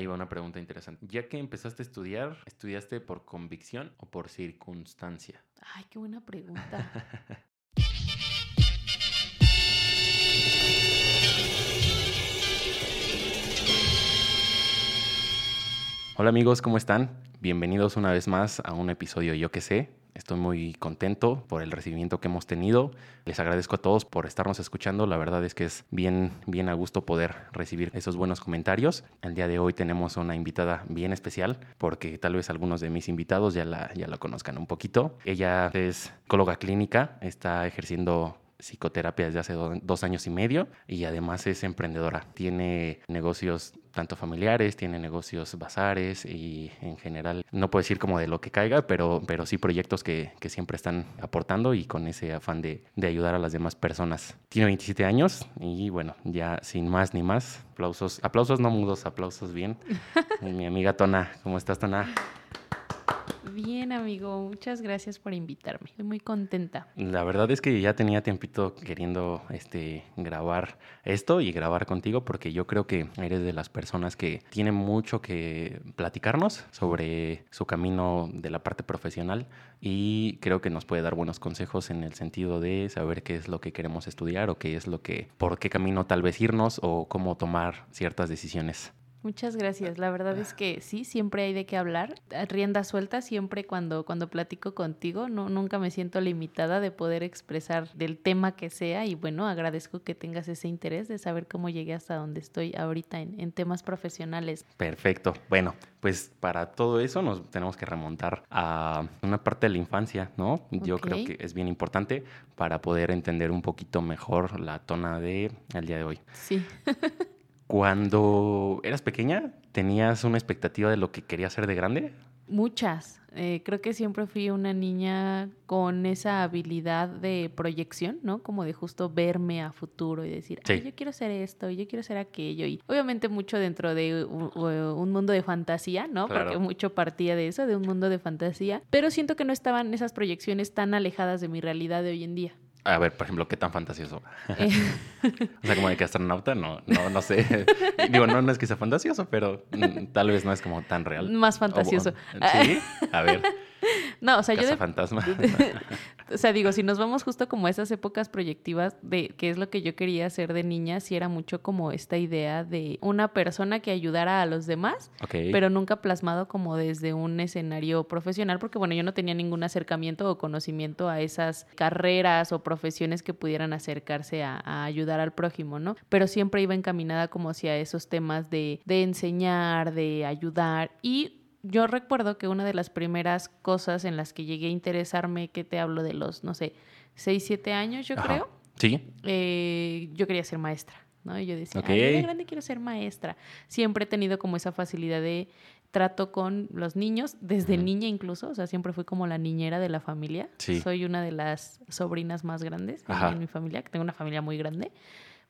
Ahí va una pregunta interesante. Ya que empezaste a estudiar, ¿estudiaste por convicción o por circunstancia? Ay, qué buena pregunta. Hola amigos, ¿cómo están? Bienvenidos una vez más a un episodio Yo que sé. Estoy muy contento por el recibimiento que hemos tenido. Les agradezco a todos por estarnos escuchando. La verdad es que es bien, bien a gusto poder recibir esos buenos comentarios. El día de hoy tenemos una invitada bien especial porque tal vez algunos de mis invitados ya la, ya conozcan un poquito. Ella es psicóloga clínica, está ejerciendo psicoterapia desde hace dos años y medio y además es emprendedora. Tiene negocios tanto familiares, tiene negocios bazares y en general, no puedo decir como de lo que caiga, pero, pero sí proyectos que, que siempre están aportando y con ese afán de, de, ayudar a las demás personas. Tiene 27 años y bueno, ya sin más ni más, aplausos, aplausos no mudos, aplausos bien. Mi amiga Tona, ¿cómo estás Tona? Bien, amigo, muchas gracias por invitarme. Estoy muy contenta. La verdad es que ya tenía tiempito queriendo este, grabar esto y grabar contigo porque yo creo que eres de las personas que tienen mucho que platicarnos sobre su camino de la parte profesional y creo que nos puede dar buenos consejos en el sentido de saber qué es lo que queremos estudiar o qué es lo que, por qué camino tal vez irnos o cómo tomar ciertas decisiones. Muchas gracias. La verdad es que sí, siempre hay de qué hablar. Rienda suelta, siempre cuando, cuando platico contigo, no, nunca me siento limitada de poder expresar del tema que sea y bueno, agradezco que tengas ese interés de saber cómo llegué hasta donde estoy ahorita en, en temas profesionales. Perfecto. Bueno, pues para todo eso nos tenemos que remontar a una parte de la infancia, ¿no? Yo creo que es bien importante para poder entender un poquito mejor la tona de el día de hoy. Sí. Cuando eras pequeña, ¿tenías una expectativa de lo que querías ser de grande? Muchas. Eh, creo que siempre fui una niña con esa habilidad de proyección, ¿no? Como de justo verme a futuro y decir, sí. yo quiero ser esto, yo quiero ser aquello. Y obviamente mucho dentro de un, un mundo de fantasía, ¿no? Claro. Porque mucho partía de eso, de un mundo de fantasía. Pero siento que no estaban esas proyecciones tan alejadas de mi realidad de hoy en día. A ver, por ejemplo, ¿qué tan fantasioso? Eh. o sea, como de que astronauta, no, no, no sé. Digo, no, no es que sea fantasioso, pero mm, tal vez no es como tan real. Más fantasioso. O, sí, a ver. No, o sea, Casa yo. De, fantasma. O sea, digo, si nos vamos justo como a esas épocas proyectivas de qué es lo que yo quería hacer de niña, sí era mucho como esta idea de una persona que ayudara a los demás, okay. pero nunca plasmado como desde un escenario profesional, porque bueno, yo no tenía ningún acercamiento o conocimiento a esas carreras o profesiones que pudieran acercarse a, a ayudar al prójimo, ¿no? Pero siempre iba encaminada como hacia esos temas de, de enseñar, de ayudar y yo recuerdo que una de las primeras cosas en las que llegué a interesarme, que te hablo de los, no sé, 6, 7 años, yo Ajá. creo. Sí. Eh, yo quería ser maestra, ¿no? Y yo decía, okay. Ay, de grande quiero ser maestra. Siempre he tenido como esa facilidad de trato con los niños, desde niña incluso, o sea, siempre fui como la niñera de la familia. Sí. Soy una de las sobrinas más grandes en mi familia, que tengo una familia muy grande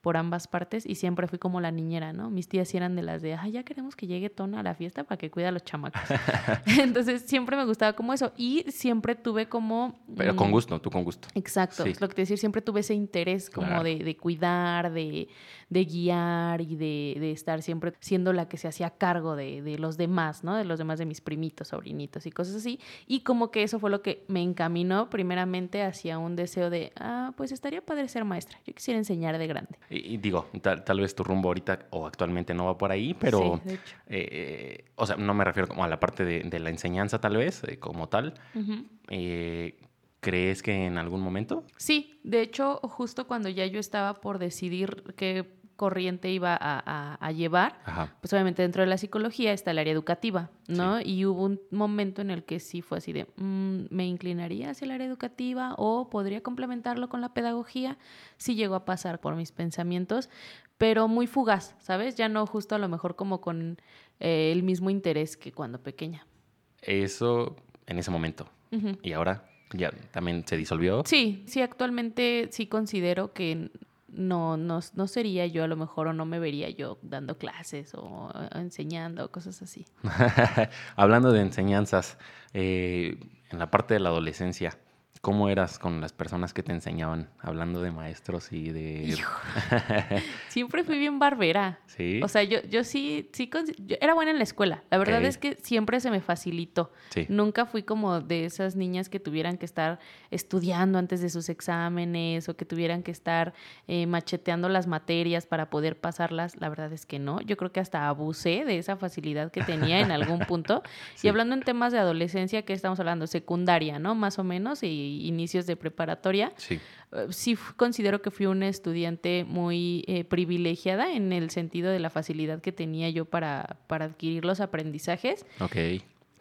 por ambas partes y siempre fui como la niñera, ¿no? Mis tías eran de las de, ah, ya queremos que llegue Tona a la fiesta para que cuide a los chamacos. Entonces siempre me gustaba como eso y siempre tuve como... Pero con gusto, tú con gusto. Exacto, Sí. es lo que te decir, siempre tuve ese interés como Claro. de, de cuidar, de, de guiar y de, de estar siempre siendo la que se hacía cargo de, de los demás, ¿no? De los demás de mis primitos, sobrinitos y cosas así. Y como que eso fue lo que me encaminó primeramente hacia un deseo de, ah, pues estaría padre ser maestra. Yo quisiera enseñar de grande. Y, y digo, tal, tal vez tu rumbo ahorita o actualmente no va por ahí, pero, Sí, de hecho. eh, o sea, no me refiero como a la parte de, de la enseñanza tal vez, eh, como tal. Eh, ¿Crees que en algún momento? Sí, de hecho, justo cuando ya yo estaba por decidir qué corriente iba a, a- a llevar, Ajá. pues obviamente dentro de la psicología está el área educativa, ¿no? Y hubo un momento en el que sí fue así de, mm, ¿me inclinaría hacia el área educativa o podría complementarlo con la pedagogía? Sí llegó a pasar por mis pensamientos, pero muy fugaz, ¿sabes? Ya no justo a lo mejor como con eh, el mismo interés que cuando pequeña. Eso en ese momento. Y ahora ya también se disolvió. Sí, sí, actualmente sí considero que no, no, no sería yo a lo mejor o no me vería yo dando clases o eh, enseñando, cosas así. Hablando de enseñanzas, eh, en la parte de la adolescencia, ¿Cómo eras con las personas que te enseñaban, hablando de maestros y de... siempre fui bien barbera. Sí. O sea, yo, yo sí, sí, yo era buena en la escuela. La verdad es que siempre se me facilitó. Sí. Nunca fui como de esas niñas que tuvieran que estar estudiando antes de sus exámenes o que tuvieran que estar eh, macheteando las materias para poder pasarlas. La verdad es que no. Yo creo que hasta abusé de esa facilidad que tenía en algún punto. Sí. Y hablando en temas de adolescencia, que estamos hablando? Secundaria, ¿no? Más o menos, y inicios de preparatoria. Sí. Eh, sí considero que fui una estudiante muy eh, privilegiada en el sentido de la facilidad que tenía yo para, para adquirir los aprendizajes, Ok.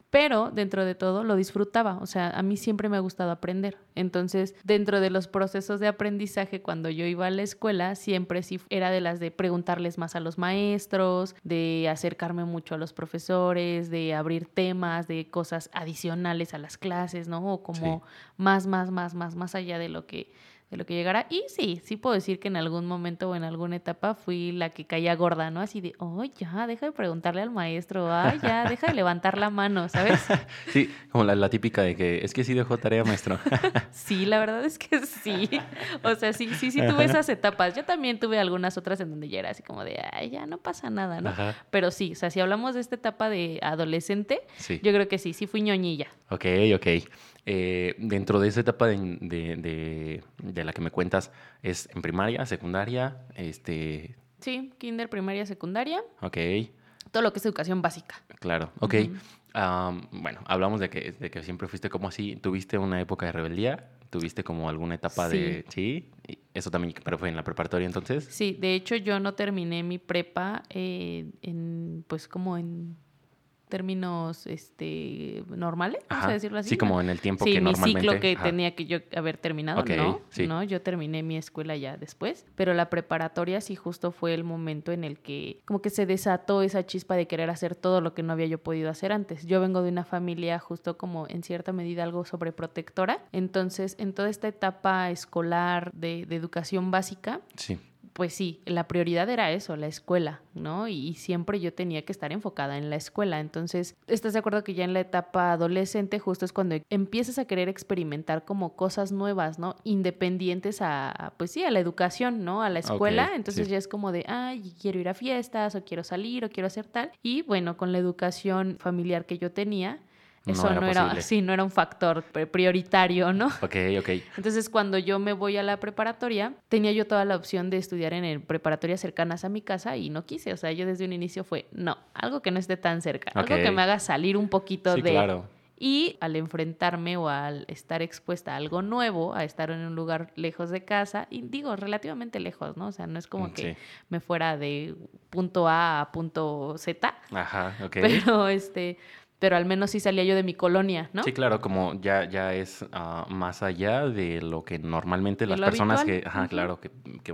Pero dentro de todo lo disfrutaba, o sea, a mí siempre me ha gustado aprender. Entonces, dentro de los procesos de aprendizaje, cuando yo iba a la escuela, siempre sí era de las de preguntarles más a los maestros, de acercarme mucho a los profesores, de abrir temas, de cosas adicionales a las clases, ¿no? O como más, más, más, más, más allá de lo que de lo que llegara. Y sí, sí puedo decir que en algún momento o en alguna etapa fui la que caía gorda, ¿no? Así de, oh, ya, deja de preguntarle al maestro, ay, ya, deja de levantar la mano, ¿sabes? Sí, como la, la típica de que es que sí dejó tarea, maestro. Sí, la verdad es que sí. O sea, sí, sí, sí tuve esas etapas. Yo también tuve algunas otras en donde ya era así como de, ay, ya no pasa nada, ¿no? Ajá. Pero sí, o sea, si hablamos de esta etapa de adolescente, Sí. yo creo que sí, sí fui ñoñilla. Ok, ok. Eh, dentro de esa etapa de, de- de- de la que me cuentas, ¿es en primaria, secundaria? Este, Sí, kinder, primaria, secundaria, ok, todo lo que es educación básica. claro, ok. Bueno, hablamos de que, de que siempre fuiste como así. ¿Tuviste una época de rebeldía? ¿Tuviste como alguna etapa de... Sí, eso también, pero fue en la preparatoria entonces. Sí, de hecho yo no terminé mi prepa eh, en, pues como en términos este normales, vamos Ajá, a decirlo así. Sí, como en el tiempo Sí, que mi normalmente... ciclo que ajá. tenía que yo haber terminado, no, sí. no, yo terminé mi escuela ya después, pero la preparatoria sí justo fue el momento en el que como que se desató esa chispa de querer hacer todo lo que no había yo podido hacer antes. Yo vengo de una familia justo como en cierta medida algo sobreprotectora, entonces en toda esta etapa escolar de, de educación básica, Sí, pues sí, la prioridad era eso, la escuela, ¿no? Y, siempre yo tenía que estar enfocada en la escuela. Entonces, ¿estás de acuerdo que ya en la etapa adolescente justo es cuando empiezas a querer experimentar como cosas nuevas, ¿no? Independientes a, pues sí, a la educación, ¿no? A la escuela. Entonces sí. ya es como de, ay, quiero ir a fiestas o quiero salir o quiero hacer tal. Y bueno, con la educación familiar que yo tenía, No eso era no era, posible. sí, no era un factor pri- prioritario, ¿no? ok, ok. Entonces, cuando yo me voy a la preparatoria, tenía yo toda la opción de estudiar en el preparatorias cercanas a mi casa y no quise. O sea, yo desde un inicio fue, no, algo que no esté tan cerca, algo que me haga salir un poquito Sí, de... claro. Y al enfrentarme o al estar expuesta a algo nuevo, a estar en un lugar lejos de casa, y digo, relativamente lejos, ¿no? O sea, no es como Mm, que me fuera de punto A a punto Z, Ajá, ok. pero este, pero al menos sí salía yo de mi colonia, ¿no? Sí, claro, como ya, ya es ah, más allá de lo que normalmente las lo personas habitual. que, ajá, claro, que, que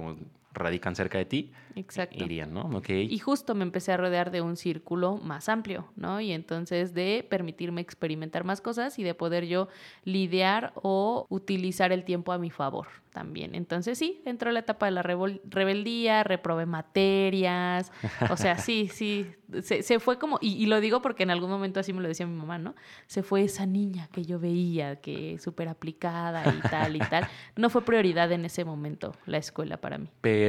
radican cerca de ti Exacto. irían, ¿no? Ok. Y justo me empecé a rodear de un círculo más amplio, ¿no? Y entonces de permitirme experimentar más cosas y de poder yo lidiar o utilizar el tiempo a mi favor también. Entonces sí, entró la etapa de la rebeldía, reprobé materias, o sea, sí, sí, se, se fue como, y, y lo digo porque en algún momento así me lo decía mi mamá, ¿no? Se fue esa niña que yo veía, que súper aplicada y tal y tal. No fue prioridad en ese momento la escuela para mí. Pero,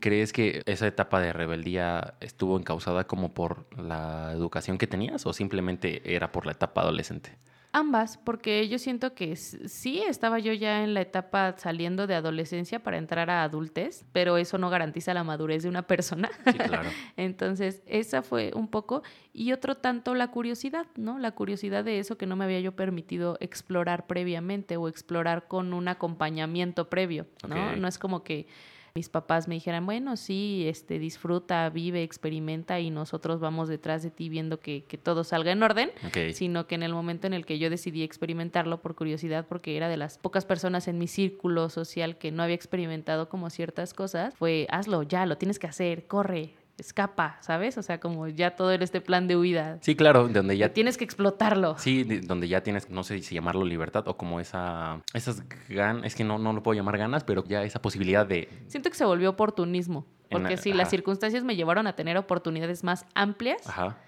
¿crees que esa etapa de rebeldía estuvo encausada como por la educación que tenías o simplemente era por la etapa adolescente? Ambas, porque yo siento que sí estaba yo ya en la etapa saliendo de adolescencia para entrar a adultez, pero eso no garantiza la madurez de una persona. Sí, claro. Entonces, esa fue un poco. Y otro tanto la curiosidad, ¿no? La curiosidad de eso que no me había yo permitido explorar previamente o explorar con un acompañamiento previo, ¿no? No es como que mis papás me dijeran, bueno, sí, este, disfruta, vive, experimenta y nosotros vamos detrás de ti viendo que, que todo salga en orden Ok. sino que en el momento en el que yo decidí experimentarlo por curiosidad, porque era de las pocas personas en mi círculo social que no había experimentado como ciertas cosas, fue hazlo, ya, lo tienes que hacer, corre, escapa, ¿sabes? O sea, como ya todo era este plan de huida. Sí, claro, donde ya... Tienes que explotarlo. Sí, de- donde ya tienes, no sé si llamarlo libertad o como esa, esas ganas, es que no, no lo puedo llamar ganas, pero ya esa posibilidad de, Siento que se volvió oportunismo Porque sí, las circunstancias me llevaron a tener oportunidades más amplias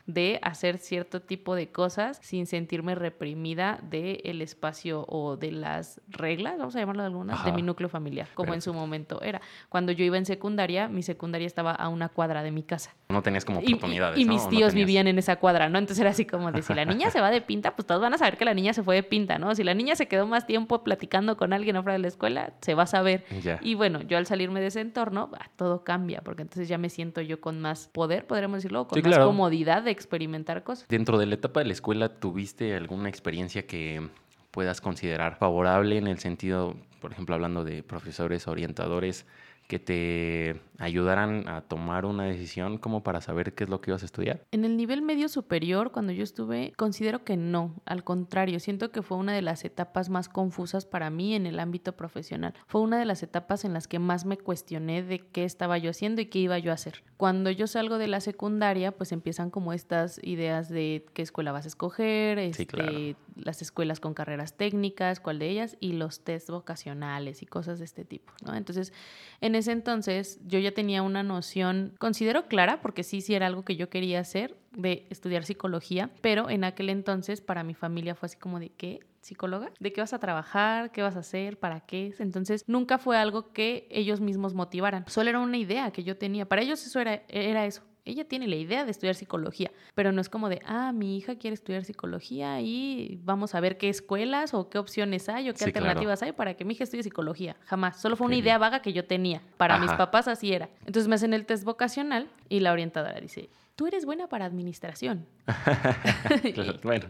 de hacer cierto tipo de cosas sin sentirme reprimida del espacio o de las reglas, vamos a llamarlo de algunas, de mi núcleo familiar, como en su momento era. Cuando yo iba en secundaria, mi secundaria estaba a una cuadra de mi casa. No tenías como oportunidades. Y, mis tíos vivían en esa cuadra, ¿no? Entonces era así como de si la niña se va de pinta, pues todos van a saber que la niña se fue de pinta, ¿no? Si la niña se quedó más tiempo platicando con alguien afuera de la escuela, se va a saber. Y bueno, yo al salirme de ese entorno, todo cambia, porque entonces ya me siento yo con más poder, podríamos decirlo, con más comodidad de experimentar cosas. Dentro de la etapa de la escuela, ¿tuviste alguna experiencia que puedas considerar favorable en el sentido, por ejemplo, hablando de profesores, orientadores, que te ayudaran a tomar una decisión como para saber qué es lo que ibas a estudiar? En el nivel medio superior, cuando yo estuve, considero que no, al contrario, siento que fue una de las etapas más confusas para mí en el ámbito profesional. Fue una de las etapas en las que más me cuestioné de qué estaba yo haciendo y qué iba yo a hacer. Cuando yo salgo de la secundaria, pues empiezan como estas ideas de qué escuela vas a escoger, este, las escuelas con carreras técnicas, cuál de ellas, y los test vocacionales y cosas de este tipo, ¿no? Entonces, en ese entonces yo ya tenía una noción, considero clara, porque sí, sí era algo que yo quería hacer, de estudiar psicología, pero en aquel entonces para mi familia fue así como de qué psicóloga, de qué vas a trabajar, qué vas a hacer, para qué. Entonces nunca fue algo que ellos mismos motivaran, solo era una idea que yo tenía. Para ellos eso era, era eso, ella tiene la idea de estudiar psicología, pero no es como de, ah, mi hija quiere estudiar psicología y vamos a ver qué escuelas o qué opciones hay o qué alternativas hay para que mi hija estudie psicología. Jamás. Solo fue una idea vaga que yo tenía. Para mis papás así era. Entonces me hacen el test vocacional y la orientadora dice, tú eres buena para administración. bueno,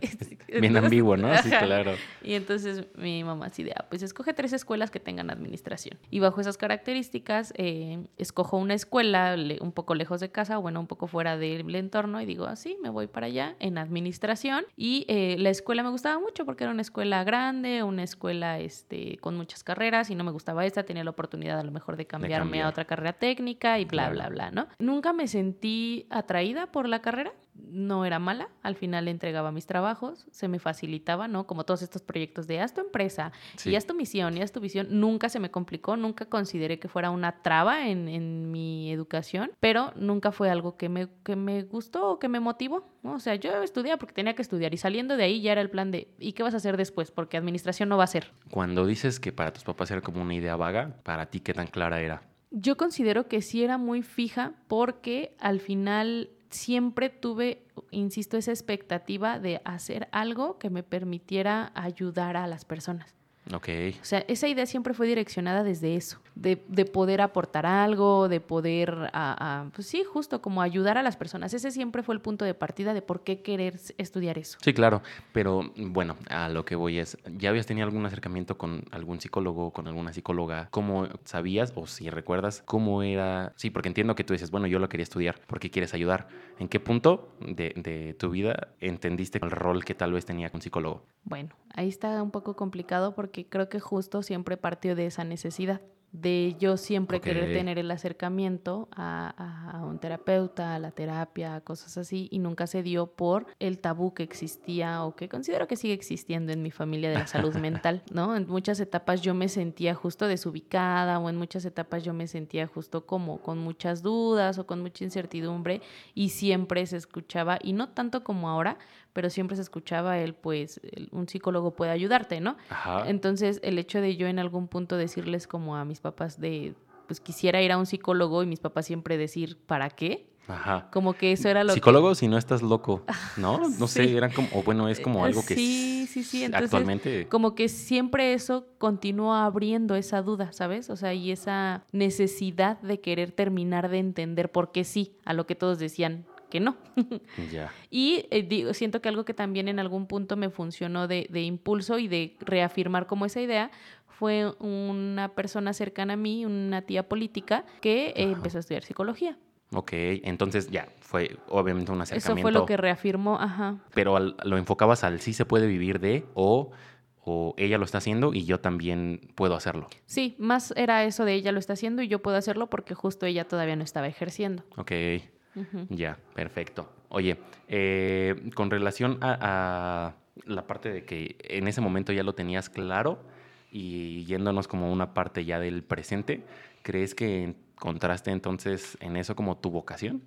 bien ambiguo, ¿no? Sí, claro. Y entonces mi mamá así de, ah, pues escoge tres escuelas que tengan administración. Y bajo esas características, eh, escojo una escuela un poco lejos de casa, bueno, un poco fuera del entorno, y digo, así, me voy para allá en administración. Y eh, la escuela me gustaba mucho porque era una escuela grande, una escuela este, con muchas carreras, y no me gustaba esta, tenía la oportunidad a lo mejor de cambiarme a otra carrera técnica y bla, bla, bla, ¿no? Nunca me sentí atraída por la carrera no era mala, al final entregaba mis trabajos, se me facilitaba, ¿no? Como todos estos proyectos de haz tu empresa y haz tu misión y haz tu visión, nunca se me complicó, nunca consideré que fuera una traba en, en, mi educación, pero nunca fue algo que me, que me gustó o que me motivó, ¿no? O sea, yo estudiaba porque tenía que estudiar y saliendo de ahí ya era el plan de, ¿y qué vas a hacer después? Porque administración no va a ser. Cuando dices que para tus papás era como una idea vaga, ¿para ti qué tan clara era? Yo considero que sí era muy fija porque al final siempre tuve, insisto, esa expectativa de hacer algo que me permitiera ayudar a las personas. Ok. O sea, esa idea siempre fue direccionada desde eso, de, poder aportar algo, de poder, a, pues sí, justo como ayudar a las personas. Ese siempre fue el punto de partida de por qué querer estudiar eso. Sí, claro, pero bueno, a lo que voy es, ¿ya habías tenido algún acercamiento con algún psicólogo, con alguna psicóloga? ¿Cómo sabías o si recuerdas cómo era? Sí, porque entiendo que tú dices, bueno, yo lo quería estudiar porque quieres ayudar. ¿En qué punto de, de tu vida entendiste el rol que tal vez tenía con psicólogo? Bueno, ahí está un poco complicado porque creo que justo siempre partió de esa necesidad de yo siempre querer tener el acercamiento a, un terapeuta, a la terapia, cosas así, y nunca se dio por el tabú que existía o que considero que sigue existiendo en mi familia de la salud mental, ¿no? En muchas etapas yo me sentía justo desubicada o en muchas etapas yo me sentía justo como con muchas dudas o con mucha incertidumbre y siempre se escuchaba, y no tanto como ahora, pero siempre se escuchaba el, pues, un psicólogo puede ayudarte, ¿no? Entonces, el hecho de yo en algún punto decirles como a mis papás de, pues quisiera ir a un psicólogo y mis papás siempre decir, ¿para qué? Ajá. Como que eso era lo Psicólogo si no estás loco, ¿no? No sé, eran como, o bueno, es como algo que sí, sí, sí. Entonces, actualmente... Como que siempre eso continúa abriendo esa duda, ¿sabes? O sea, y esa necesidad de querer terminar de entender por qué sí, a lo que todos decían, que no. Y eh, digo, siento que algo que también en algún punto me funcionó de, impulso y de reafirmar como esa idea fue una persona cercana a mí, una tía política, que eh, empezó a estudiar psicología. Ok, entonces ya, fue obviamente un acercamiento. Eso fue lo que reafirmó, ajá. Pero lo enfocabas al sí se puede vivir de o o ella lo está haciendo y yo también puedo hacerlo. Sí, más era eso de ella lo está haciendo y yo puedo hacerlo porque justo ella todavía no estaba ejerciendo. Ok. Ya, perfecto. Oye, eh, con relación a, la parte de que en ese momento ya lo tenías claro y yéndonos como una parte ya del presente, ¿crees que ¿encontraste entonces en eso como tu vocación?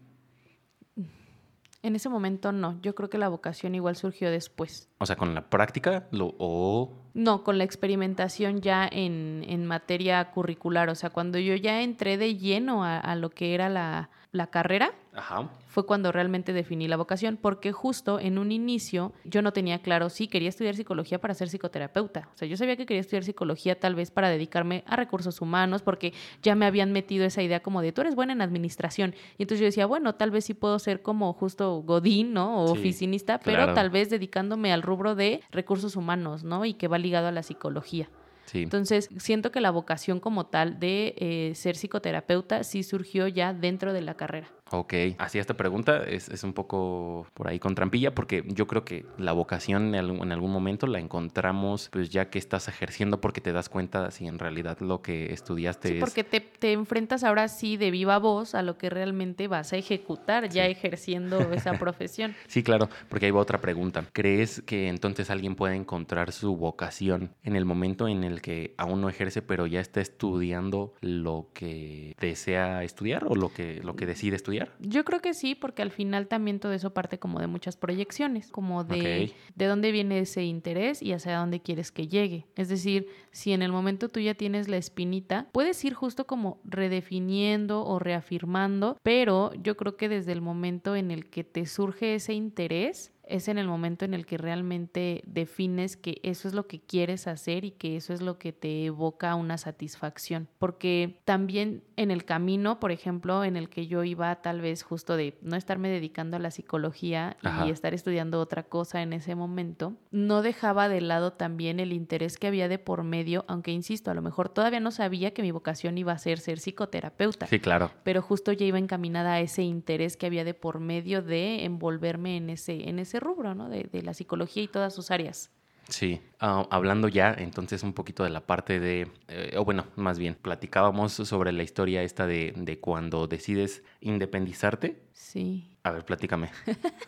En ese momento no, yo creo que la vocación igual surgió después. O sea, con la práctica lo, o... No, con la experimentación ya en, en materia curricular, o sea, cuando yo ya entré de lleno a, a lo que era la, la carrera, Ajá. fue cuando realmente definí la vocación, porque justo en un inicio yo no tenía claro si quería estudiar psicología para ser psicoterapeuta. O sea, yo sabía que quería estudiar psicología tal vez para dedicarme a recursos humanos, porque ya me habían metido esa idea como de tú eres buena en administración. Y entonces yo decía, bueno, tal vez sí puedo ser como justo godín, ¿no? O Sí, oficinista, claro. pero tal vez dedicándome al rubro de recursos humanos, ¿no? Y que va ligado a la psicología. Sí. Entonces, siento que la vocación como tal de eh, ser psicoterapeuta sí surgió ya dentro de la carrera. Ok, así esta pregunta es, es un poco por ahí con trampilla porque yo creo que la vocación en algún, en algún momento la encontramos pues ya que estás ejerciendo porque te das cuenta si en realidad lo que estudiaste Sí, es... porque te, te enfrentas ahora sí de viva voz a lo que realmente vas a ejecutar ya Sí. ejerciendo esa profesión. Sí, claro, porque ahí va otra pregunta. ¿Crees que entonces alguien puede encontrar su vocación en el momento en el que aún no ejerce pero ya está estudiando lo que desea estudiar o lo que, lo que decide estudiar? Yo creo que sí, porque al final también todo eso parte como de muchas proyecciones, como de, de dónde viene ese interés y hacia dónde quieres que llegue. Es decir, si en el momento tú ya tienes la espinita, puedes ir justo como redefiniendo o reafirmando, pero yo creo que desde el momento en el que te surge ese interés, es en el momento en el que realmente defines que eso es lo que quieres hacer y que eso es lo que te evoca una satisfacción. Porque también en el camino, por ejemplo, en el que yo iba tal vez justo de no estarme dedicando a la psicología Ajá. y estar estudiando otra cosa en ese momento, no dejaba de lado también el interés que había de por medio, aunque insisto, a lo mejor todavía no sabía que mi vocación iba a ser ser psicoterapeuta Sí, claro. pero justo ya iba encaminada a ese interés que había de por medio de envolverme en ese, en ese rubro, ¿no? De, de la psicología y todas sus áreas. Sí, Ah, hablando ya entonces un poquito de la parte de, eh, o bueno, más bien, platicábamos sobre la historia esta de, de cuando decides independizarte. Sí. A ver, platícame.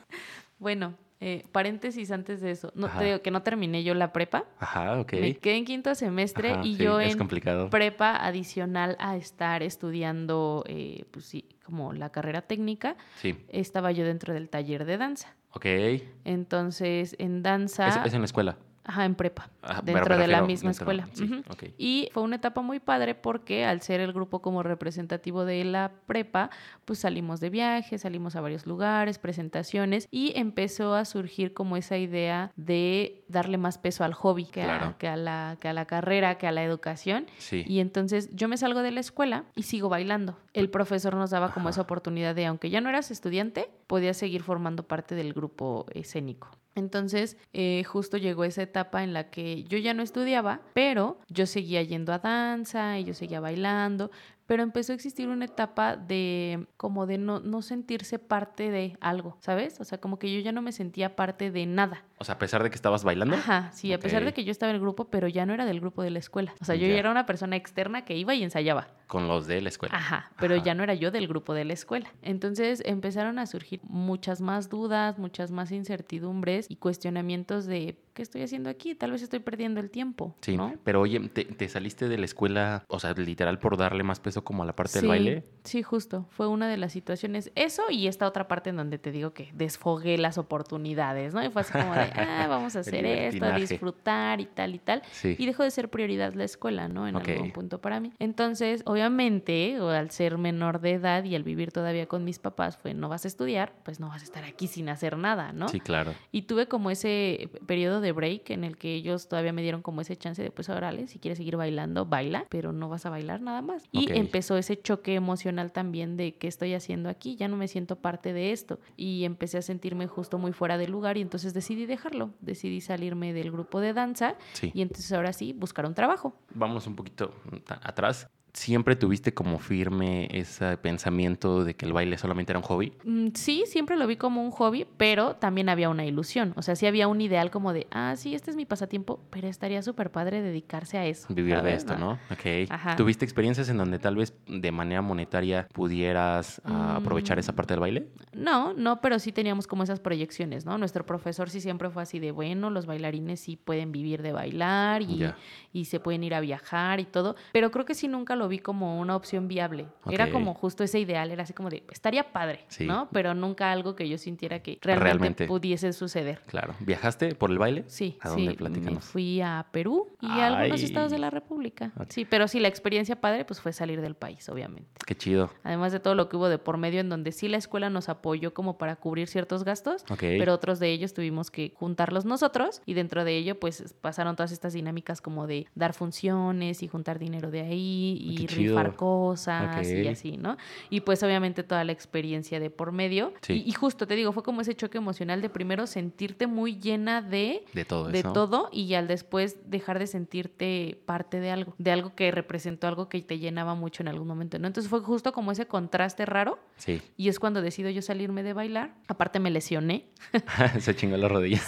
Bueno, eh, paréntesis antes de eso. No, Ajá. te digo que no terminé yo la prepa. Ajá, ok. Me quedé en quinto semestre Ajá, y sí, yo en complicado. prepa adicional a estar estudiando, eh, pues sí, como la carrera técnica, Sí, estaba yo dentro del taller de danza. Ok. Es, Entonces, en danza... es en la escuela. Ajá, en prepa, Ajá, me dentro de la misma dentro- escuela. sí. Y fue una etapa muy padre porque al ser el grupo como representativo de la prepa, pues salimos de viaje, salimos a varios lugares, presentaciones y empezó a surgir como esa idea de darle más peso al hobby que, Claro. a, que, a, la, que a la carrera, que a la educación. Sí. Y entonces yo me salgo de la escuela y sigo bailando. El profesor nos daba como Ajá. esa oportunidad de, aunque ya no eras estudiante, podías seguir formando parte del grupo escénico. Entonces, eh, justo llegó esa etapa en la que yo ya no estudiaba, pero yo seguía yendo a danza y yo seguía bailando, pero empezó a existir una etapa de como de no, no sentirse parte de algo, ¿sabes? O sea, como que yo ya no me sentía parte de nada. O sea, a pesar de que estabas bailando. Ajá, sí, a pesar de que yo estaba en el grupo, pero ya no era del grupo de la escuela. O sea, yo ya Ya. era una persona externa que iba y ensayaba. Con los de la escuela. Ajá, pero Ajá. ya no era yo del grupo de la escuela. Entonces empezaron a surgir muchas más dudas, muchas más incertidumbres y cuestionamientos de ¿qué estoy haciendo aquí? Tal vez estoy perdiendo el tiempo. Sí, ¿no? pero oye, ¿te, te saliste de la escuela, o sea, literal por darle más peso como a la parte sí, del baile? Sí, justo. Fue una de las situaciones. Eso y esta otra parte en donde te digo que desfogué las oportunidades, ¿no? Y fue así como de, ah, vamos a hacer esto, a disfrutar y tal y tal. Sí. Y dejó de ser prioridad la escuela, ¿no? En algún punto para mí. Entonces, obviamente, o al ser menor de edad y al vivir todavía con mis papás, fue no vas a estudiar, pues no vas a estar aquí sin hacer nada, ¿no? Sí, claro. Y tuve como ese periodo de break en el que ellos todavía me dieron como ese chance de, pues, órale, si quieres seguir bailando, baila, pero no vas a bailar nada más. Y empezó ese choque emocional también de qué estoy haciendo aquí, ya no me siento parte de esto. Y empecé a sentirme justo muy fuera de lugar y entonces decidí dejarlo. Decidí salirme del grupo de danza Sí. y entonces ahora sí, buscar un trabajo. Vamos un poquito ta- atrás. ¿Siempre tuviste como firme ese pensamiento de que el baile solamente era un hobby? Mm, Sí, siempre lo vi como un hobby, pero también había una ilusión. O sea, sí había un ideal como de, ah, sí, este es mi pasatiempo, pero estaría súper padre dedicarse a eso. Vivir de esto, ¿no? Ok. Ajá. ¿Tuviste experiencias en donde tal vez de manera monetaria pudieras ah, aprovechar esa Mm. parte del baile? No, no, pero sí teníamos como esas proyecciones, ¿no? Nuestro profesor sí siempre fue así de, bueno, los bailarines sí pueden vivir de bailar y, y se pueden ir a viajar y todo, pero creo que sí nunca lo vi como una opción viable. Era como justo ese ideal, era así como de, estaría padre, Sí. ¿no? Pero nunca algo que yo sintiera que realmente, Realmente. pudiese suceder. Claro. ¿Viajaste por el baile? Sí, ¿A dónde? sí, me fui a Perú y a algunos estados de la República. Sí, pero sí, la experiencia padre pues fue salir del país, obviamente. Qué chido. Además de todo lo que hubo de por medio en donde sí la escuela nos apoyó como para cubrir ciertos gastos, pero otros de ellos tuvimos que juntarlos nosotros y dentro de ello pues pasaron todas estas dinámicas como de dar funciones y juntar dinero de ahí y Qué chido. rifar cosas y así, ¿no? Y pues obviamente toda la experiencia de por medio. Sí. Y, y justo te digo, fue como ese choque emocional de primero sentirte muy llena de De todo de eso. todo y al después dejar de sentirte parte de algo, de algo que representó algo que te llenaba mucho en algún momento, ¿no? Entonces fue justo como ese contraste raro Sí. y es cuando decido yo salirme de bailar. Aparte me lesioné, Se chingó la rodilla.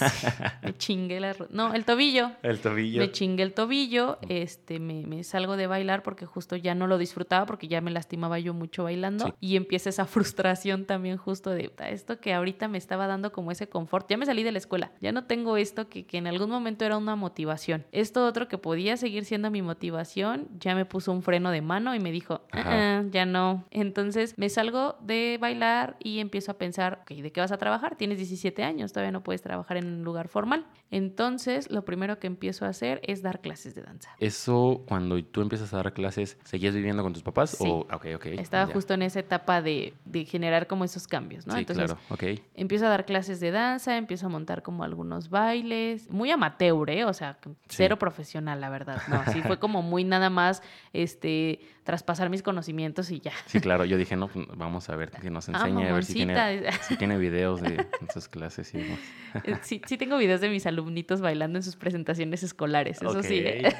me chingué la... ro- No, el tobillo. el tobillo. Me chingué el tobillo, este, me, me salgo de bailar porque justo ya no lo disfrutaba porque ya me lastimaba yo mucho bailando Sí. y empieza esa frustración también justo de "Ta, esto que ahorita me estaba dando como ese confort. Ya me salí de la escuela, ya no tengo esto que, que en algún momento era una motivación. Esto otro que podía seguir siendo mi motivación, ya me puso un freno de mano y me dijo. "Ah, ah, ya no. Entonces me salgo de bailar y empiezo a pensar, ok, ¿de qué vas a trabajar? Tienes 17 años, todavía no puedes trabajar en un lugar formal. Entonces lo primero que empiezo a hacer es dar clases de danza. Eso, cuando tú empiezas a dar clases, ¿seguías viviendo con tus papás? Sí. O, ok, ok. Estaba ya. justo en esa etapa de, de generar como esos cambios, ¿no? Sí, Entonces claro. Ok. empiezo a dar clases de danza, empiezo a montar como algunos bailes, muy amateur, ¿eh? O sea, cero profesional, la verdad. No, sí fue como muy nada más, este, traspasar mis conocimientos y ya. Sí, claro. Yo dije, no, pues, vamos a ver que nos Ah, enseñe, a ver si tiene, si tiene videos de sus clases y demás. Eh, Sí, sí tengo videos de mis alumnitos bailando en sus presentaciones escolares, eso sí. ¿eh?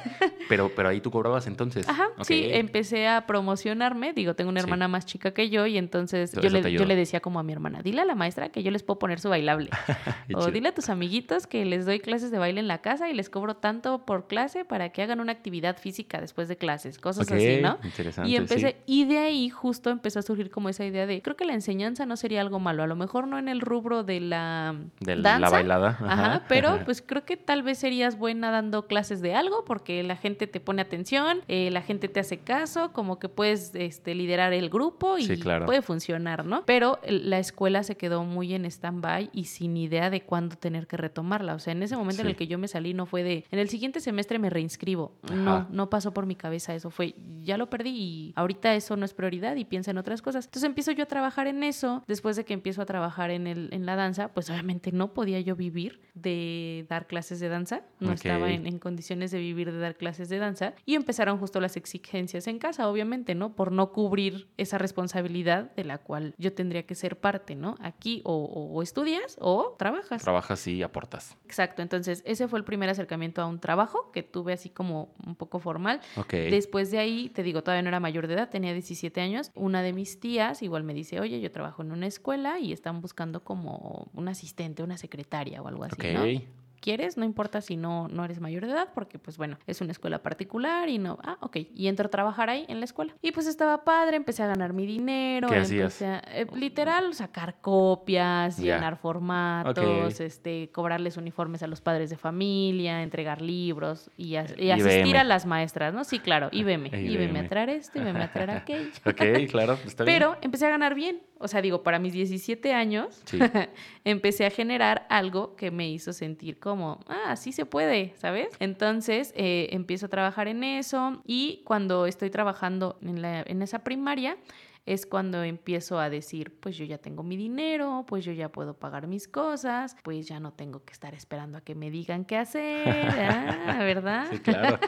Pero, pero ahí tú cobrabas entonces. Ajá, sí, empecé a promocionarme. Digo, tengo una Sí. hermana más chica que yo y entonces yo le, yo le decía como a mi hermana, dile a la maestra que yo les puedo poner su bailable. O chido. dile a tus amiguitos que les doy clases de baile en la casa y les cobro tanto por clase para que hagan una actividad física después de clases, cosas así, ¿no? Interesante. Y empecé, sí. y de ahí justo empezó a surgir como esa idea de, creo que la enseñanza no sería algo malo, a lo mejor no en el rubro de la De danza, la bailada. Ajá, pero pues creo que tal vez serías buena dando clases de algo porque la gente te pone atención, eh, la gente te hace caso, como que puedes este, liderar el grupo y Sí, claro. puede funcionar, ¿no? Pero la escuela se quedó muy en stand-by y sin idea de cuándo tener que retomarla. O sea, en ese momento en el que yo me salí no fue de, en el siguiente semestre me reinscribo. No, Ajá. no pasó por mi cabeza eso. Fue, ya lo perdí y ahorita eso no es prioridad y piensa en otras cosas. Entonces empiezo yo a trabajar en eso. Después de que empiezo a trabajar en, el, en la danza, pues obviamente no podía yo vivir de dar clases de danza. No estaba en, en condiciones de vivir de dar clases de danza. Y empezaron justo las exigencias en casa, obviamente, ¿no? Por no cubrir esa responsabilidad de la cual yo tendría que ser parte, ¿no? Aquí o, estudias o trabajas. Trabajas y aportas. Exacto, entonces ese fue el primer acercamiento a un trabajo que tuve así como un poco formal. Ok. Después de ahí, te digo, todavía no era mayor de edad, tenía 17 años. Una de mis tías igual me dice, oye, yo trabajo en una escuela y están buscando como un asistente, una secretaria o algo así. ¿Quieres? No importa si no, no eres mayor de edad, porque pues bueno, es una escuela particular y no, ah, ok. Y entro a trabajar ahí en la escuela. Y pues estaba padre, empecé a ganar mi dinero. ¿Qué empecé a- eh, literal, sacar copias, llenar formatos, este, cobrarles uniformes a los padres de familia, entregar libros y, as- y Eh, asistir IBM. a las maestras, ¿no? Sí, claro, IBM. Eh, IBM IBM. a traer esto, IBM a traer aquello. Ok, claro. Está bien. Pero empecé a ganar bien. O sea, digo, para mis 17 años, Sí. empecé a generar algo que me hizo sentir como, ah, sí se puede, ¿sabes? Entonces eh, empiezo a trabajar en eso y cuando estoy trabajando en, la, en esa primaria es cuando empiezo a decir, pues yo ya tengo mi dinero, pues yo ya puedo pagar mis cosas, pues ya no tengo que estar esperando a que me digan qué hacer, ah, ¿verdad? Sí, claro.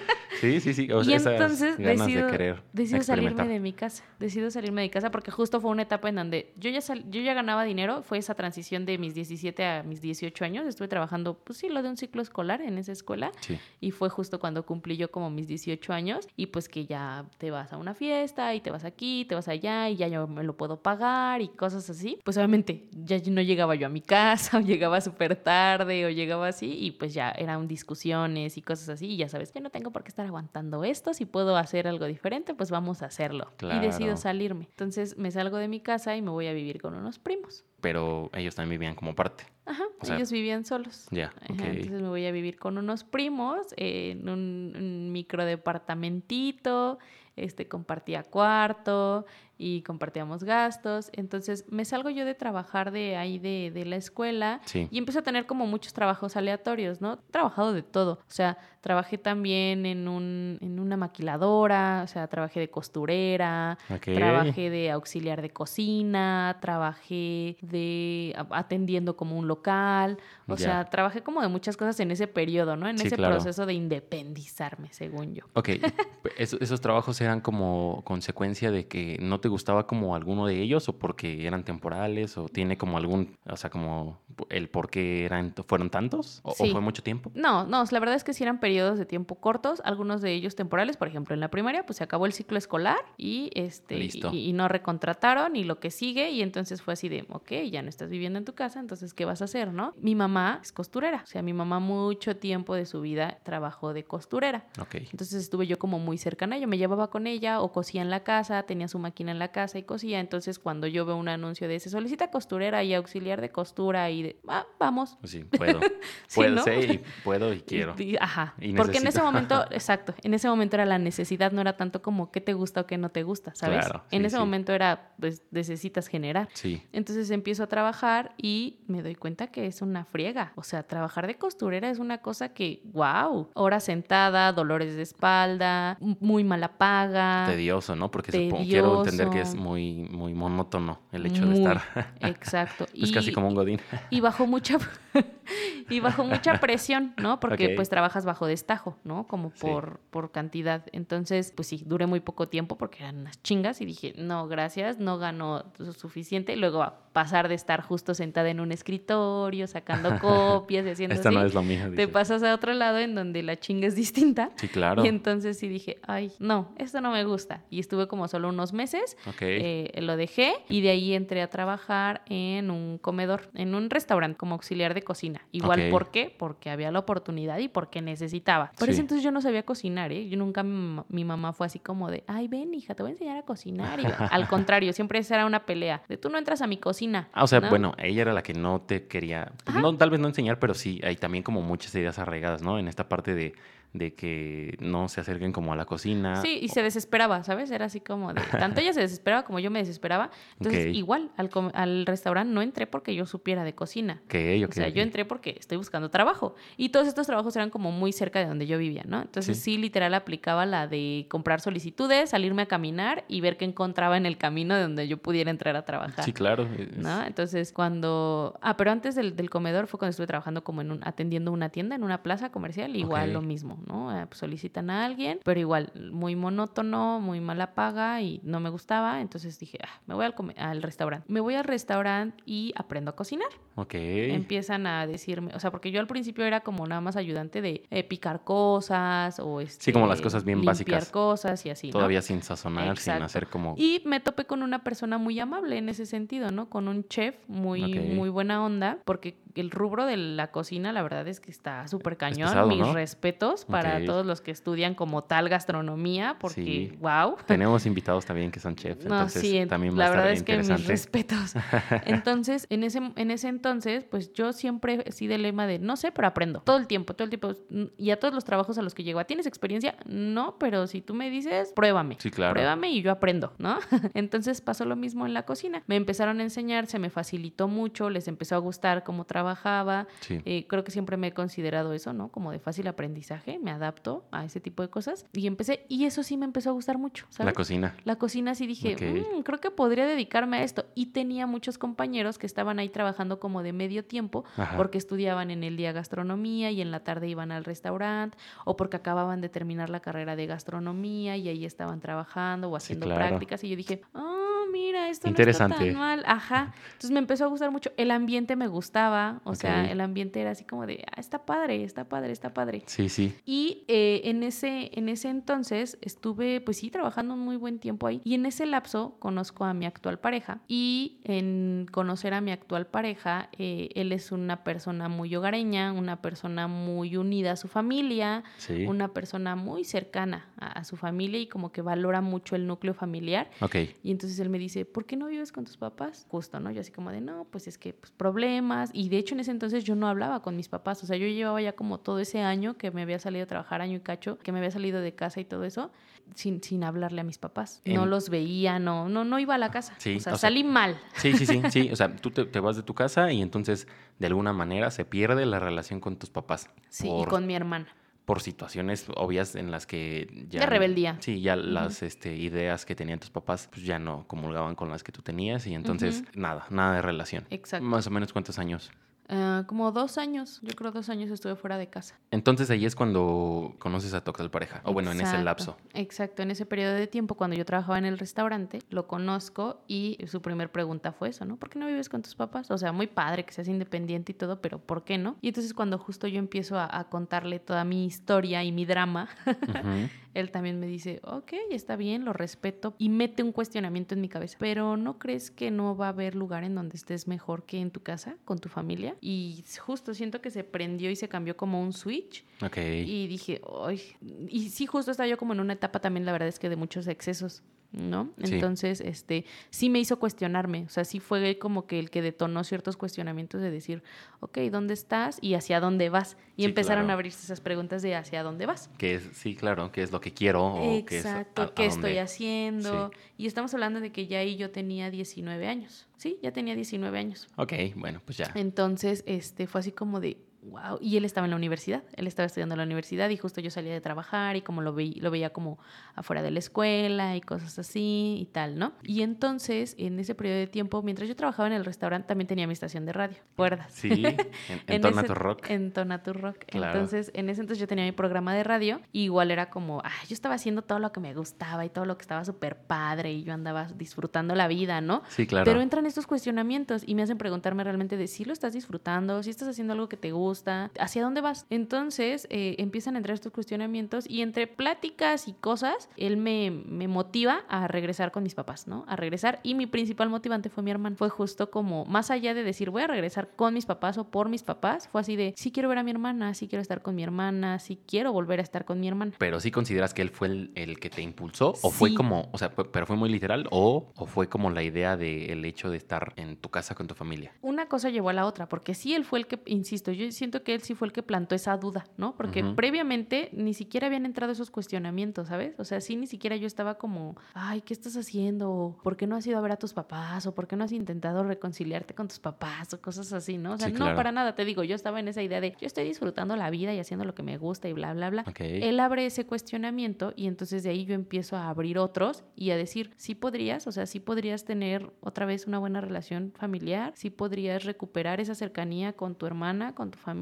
Sí, sí, sí. O y sea, esas entonces ganas decido, de querer decido salirme de mi casa. Decido salirme de casa porque justo fue una etapa en donde yo ya, sal- yo ya ganaba dinero. Fue esa transición de mis 17 a mis 18 años. Estuve trabajando, pues sí, lo de un ciclo escolar en esa escuela. Sí. Y fue justo cuando cumplí yo como mis 18 años. Y pues que ya te vas a una fiesta y te vas aquí, te vas allá y ya yo me lo puedo pagar y cosas así. Pues obviamente ya no llegaba yo a mi casa o llegaba súper tarde o llegaba así. Y pues ya eran discusiones y cosas así. Y ya sabes, yo no tengo por qué estar aguantando esto. Si puedo hacer algo diferente, pues vamos a hacerlo. Y decido salirme. Entonces me salgo de mi casa y me voy a vivir con unos primos. Pero ellos también vivían como parte. Ajá, O sea, ellos vivían solos. Ya, ok. Entonces me voy a vivir con unos primos eh, en un, un micro departamentito. este, compartía cuarto y compartíamos gastos. Entonces me salgo yo de trabajar de ahí de, de la escuela Sí. y empiezo a tener como muchos trabajos aleatorios, ¿no? He trabajado de todo. O sea, trabajé también en, un, en una maquiladora, o sea, trabajé de costurera, trabajé de auxiliar de cocina, trabajé de a- atendiendo como un local. O sea, trabajé como de muchas cosas en ese periodo, ¿no? En Sí, ese claro. proceso de independizarme, según yo. Ok, ¿esos, esos trabajos eran como consecuencia de que no te gustaba como alguno de ellos o porque eran temporales o tiene como algún, o sea, como el por qué eran, fueron tantos o, fue mucho tiempo? No, no, la verdad es que sí eran periodos de tiempo cortos, algunos de ellos temporales, por ejemplo, en la primaria pues se acabó el ciclo escolar y este y, y no recontrataron y lo que sigue y entonces fue así de, ok, ya no estás viviendo en tu casa, entonces ¿qué vas a hacer, no? Mi mamá es costurera, o sea, mi mamá mucho tiempo de su vida trabajó de costurera. Ok, Entonces estuve yo como muy cercana, yo me llevaba con ella o cosía en la casa, tenía su máquina en la casa y cosía, entonces cuando yo veo un anuncio de se solicita costurera y auxiliar de costura y de, ah, vamos, pues sí, puedo. Sí, puedo, y puedo y quiero. y- ajá. Y Porque en ese momento, exacto, en ese momento era la necesidad, no era tanto como qué te gusta o qué no te gusta, ¿sabes? Claro, en ese sí. momento era, pues, necesitas generar. Sí, Entonces empiezo a trabajar y me doy cuenta que es una friega. O sea, trabajar de costurera es una cosa que, wow, horas sentada, dolores de espalda, muy mala paga. tedioso, ¿no? Porque supongo, quiero entender que es Tedioso. muy, muy monótono el hecho Muy, de estar. Exacto. es casi como un godín. y bajo mucha y bajo mucha presión, ¿no? Porque pues trabajas bajo destajo, ¿no? Como Sí. por, por cantidad. Entonces, pues sí, duré muy poco tiempo porque eran unas chingas y dije, no, gracias, no gano lo suficiente. Luego a pasar de estar justo sentada en un escritorio, sacando copias haciendo Esta así, no es lo mío. te pasas a otro lado en donde la chinga es distinta. Sí, claro. Y entonces sí dije, ay, no, esto no me gusta. Y estuve como solo unos meses Ok. eh, lo dejé y de ahí entré a trabajar en un comedor, en un restaurante como auxiliar de cocina. Igual, Ok. ¿por qué? Porque había la oportunidad y porque necesitaba. Por Sí. eso entonces yo no sabía cocinar, ¿eh? Yo nunca, mi, mamá- mi mamá fue así como de, ay, ven, hija, te voy a enseñar a cocinar. Y al contrario, siempre esa era una pelea, de tú no entras a mi cocina. Ah, o sea, ¿no? bueno, ella era la que no te quería, pues, no, tal vez no enseñar, pero sí, hay también como muchas ideas arraigadas, ¿no? En esta parte de, de que no se acerquen como a la cocina. Sí, y se desesperaba, ¿sabes? Era así como de. Tanto ella se desesperaba como yo me desesperaba. Entonces, igual, al, al restaurante no entré porque yo supiera de cocina. Ok, ok. O sea, yo entré porque estoy buscando trabajo. Y todos estos trabajos eran como muy cerca de donde yo vivía, ¿no? Entonces Sí. sí, literal aplicaba la de comprar solicitudes, salirme a caminar y ver qué encontraba en el camino de donde yo pudiera entrar a trabajar. Sí, claro. ¿no? Entonces, cuando... Ah, pero antes del, del comedor fue cuando estuve trabajando como en un... atendiendo una tienda, en una plaza comercial, igual lo mismo, ¿no? Eh, pues solicitan a alguien, pero igual muy monótono, muy mala paga y no me gustaba, entonces dije, ah, me voy al, al restaurante. Me voy al restaurante y aprendo a cocinar Ok. empiezan a decirme, o sea, porque yo al principio era como nada más ayudante de eh, picar cosas o este, Sí, como las cosas bien básicas. cosas y así, ¿no? Todavía sin sazonar, Exacto. sin hacer como... Y me topé con una persona muy amable en ese sentido, ¿no? Con un chef muy, muy buena onda, porque el rubro de la cocina, la verdad es que está súper cañón. pesado, Mis ¿no? respetos para todos los que estudian como tal gastronomía, porque, Sí. wow. Tenemos invitados también que son chefs, No, entonces sí, también va la a estar verdad es que mis respetos. Entonces, en ese, en ese entonces, pues yo siempre sí de lema de no sé, pero aprendo. Todo el tiempo, todo el tiempo. Y a todos los trabajos a los que llego, ¿tienes experiencia? No, pero si tú me dices, pruébame. Sí, claro. Pruébame y yo aprendo, ¿no? Entonces pasó lo mismo en la cocina. Me empezaron a enseñar, se me facilitó mucho, les empezó a gustar cómo trabajaba. Sí. Eh, creo que siempre me he considerado eso, ¿no? Como de fácil aprendizaje, me adapto a ese tipo de cosas. Y empecé, y eso sí me empezó a gustar mucho, ¿sabes? La cocina. La cocina sí dije, Ok. "Mm, creo que podría dedicarme a esto. Y tenía muchos compañeros que estaban ahí trabajando como de medio tiempo Ajá. porque estudiaban en el día gastronomía y en la tarde iban al restaurante o porque acababan de terminar la carrera de gastronomía y ahí estaban trabajando o haciendo claro. prácticas. Y yo dije, ah, mira, esto no Interesante. está tan mal. Ajá. Entonces me empezó a gustar mucho. El ambiente me gustaba. O sea, el ambiente era así como de, ah, está padre, está padre, está padre. Sí, sí. Y eh, en, ese, en ese entonces estuve, pues sí, trabajando un muy buen tiempo ahí. Y en ese lapso conozco a mi actual pareja. Y en conocer a mi actual pareja, eh, él es una persona muy hogareña, una persona muy unida a su familia, Sí. una persona muy cercana a, a su familia y como que valora mucho el núcleo familiar. Ok. Y entonces él me dice, ¿por qué no vives con tus papás? Justo, ¿no? Yo así como de, no, pues es que pues, problemas. Y de hecho en ese entonces yo no hablaba con mis papás. O sea, yo llevaba ya como todo ese año que me había salido a trabajar, año y cacho, que me había salido de casa y todo eso, sin, sin hablarle a mis papás. No los veía, no, no, no iba a la casa. Sí, o sea, o sea, salí mal. Sí, sí, sí, sí. O sea, tú te, te vas de tu casa y entonces de alguna manera se pierde la relación con tus papás. Sí, y con mi hermana. Por situaciones obvias en las que ya... De rebeldía. Sí, ya las este, ideas que tenían tus papás pues ya no comulgaban con las que tú tenías y entonces nada, nada de relación. Exacto. Más o menos cuántos años. Ah, como dos años, yo creo dos años estuve fuera de casa. Entonces ahí es cuando conoces a tu actual pareja. O bueno, en ese lapso. Exacto, en ese periodo de tiempo, cuando yo trabajaba en el restaurante, lo conozco y su primer pregunta fue eso, ¿no? ¿Por qué no vives con tus papás? O sea, muy padre que seas independiente y todo, pero ¿por qué no? Y entonces cuando justo yo empiezo a, a contarle toda mi historia y mi drama, él también me dice, ok, está bien, lo respeto y mete un cuestionamiento en mi cabeza, pero ¿no crees que no va a haber lugar en donde estés mejor que en tu casa, con tu familia? Y justo siento que se prendió y se cambió como un switch. Ok. y dije, ay, y sí, justo estaba yo como en una etapa también, la verdad es que de muchos excesos, ¿no? Sí. Entonces, este, sí me hizo cuestionarme, o sea, sí fue como que el que detonó ciertos cuestionamientos de decir, ok, ¿dónde estás y hacia dónde vas? Y Sí, empezaron claro. a abrirse esas preguntas de hacia dónde vas. Que es, sí, claro, que es lo que quiero o es a- Exacto, a ¿qué dónde- estoy haciendo? Y estamos hablando de que ya ahí yo tenía 19 años, ¿sí? Ya tenía 19 años. Ok, bueno, pues ya. Entonces, este, fue así como de, wow, y él estaba en la universidad, él estaba estudiando en la universidad y justo yo salía de trabajar y como lo, lo veía como afuera de la escuela y cosas así y tal, ¿no? Y entonces, en ese periodo de tiempo, mientras yo trabajaba en el restaurante, también tenía mi estación de radio, ¿recuerdas? Sí, en, en Tonato ese- Rock. En Tonatur Rock. Claro. Entonces, en ese entonces yo tenía mi programa de radio. y igual era como, ah, yo estaba haciendo todo lo que me gustaba y todo lo que estaba súper padre y yo andaba disfrutando la vida, ¿no? Sí, claro. Pero entran estos cuestionamientos y me hacen preguntarme realmente de si lo estás disfrutando, si estás haciendo algo que te gusta, hacia dónde vas. Entonces eh, empiezan a entrar estos cuestionamientos y entre pláticas y cosas, él me, me motiva a regresar con mis papás, ¿no? A regresar y mi principal motivante fue mi hermano. Fue justo como, más allá de decir voy a regresar con mis papás o por mis papás, fue así de sí quiero ver a mi hermana, sí quiero estar con mi hermana, sí quiero volver a estar con mi hermana. Pero sí consideras que él fue el, el que te impulsó o fue Sí. como, o sea, pero fue muy literal o, o fue como la idea del hecho de estar en tu casa con tu familia. una cosa llevó a la otra, porque sí él fue el que, insisto, yo siento que él sí fue el que plantó esa duda, ¿no? Porque previamente ni siquiera habían entrado esos cuestionamientos, ¿sabes? O sea, sí ni siquiera yo estaba como, ay, ¿qué estás haciendo? ¿Por qué no has ido a ver a tus papás? ¿O por qué no has intentado reconciliarte con tus papás? O cosas así, ¿no? O sea, Sí, no, para nada, te digo, yo estaba en esa idea de, yo estoy disfrutando la vida y haciendo lo que me gusta y bla, bla, bla. Ok. Él abre ese cuestionamiento y entonces de ahí yo empiezo a abrir otros y a decir, sí podrías, o sea, sí podrías tener otra vez una buena relación familiar, sí podrías recuperar esa cercanía con tu hermana, con tu familia.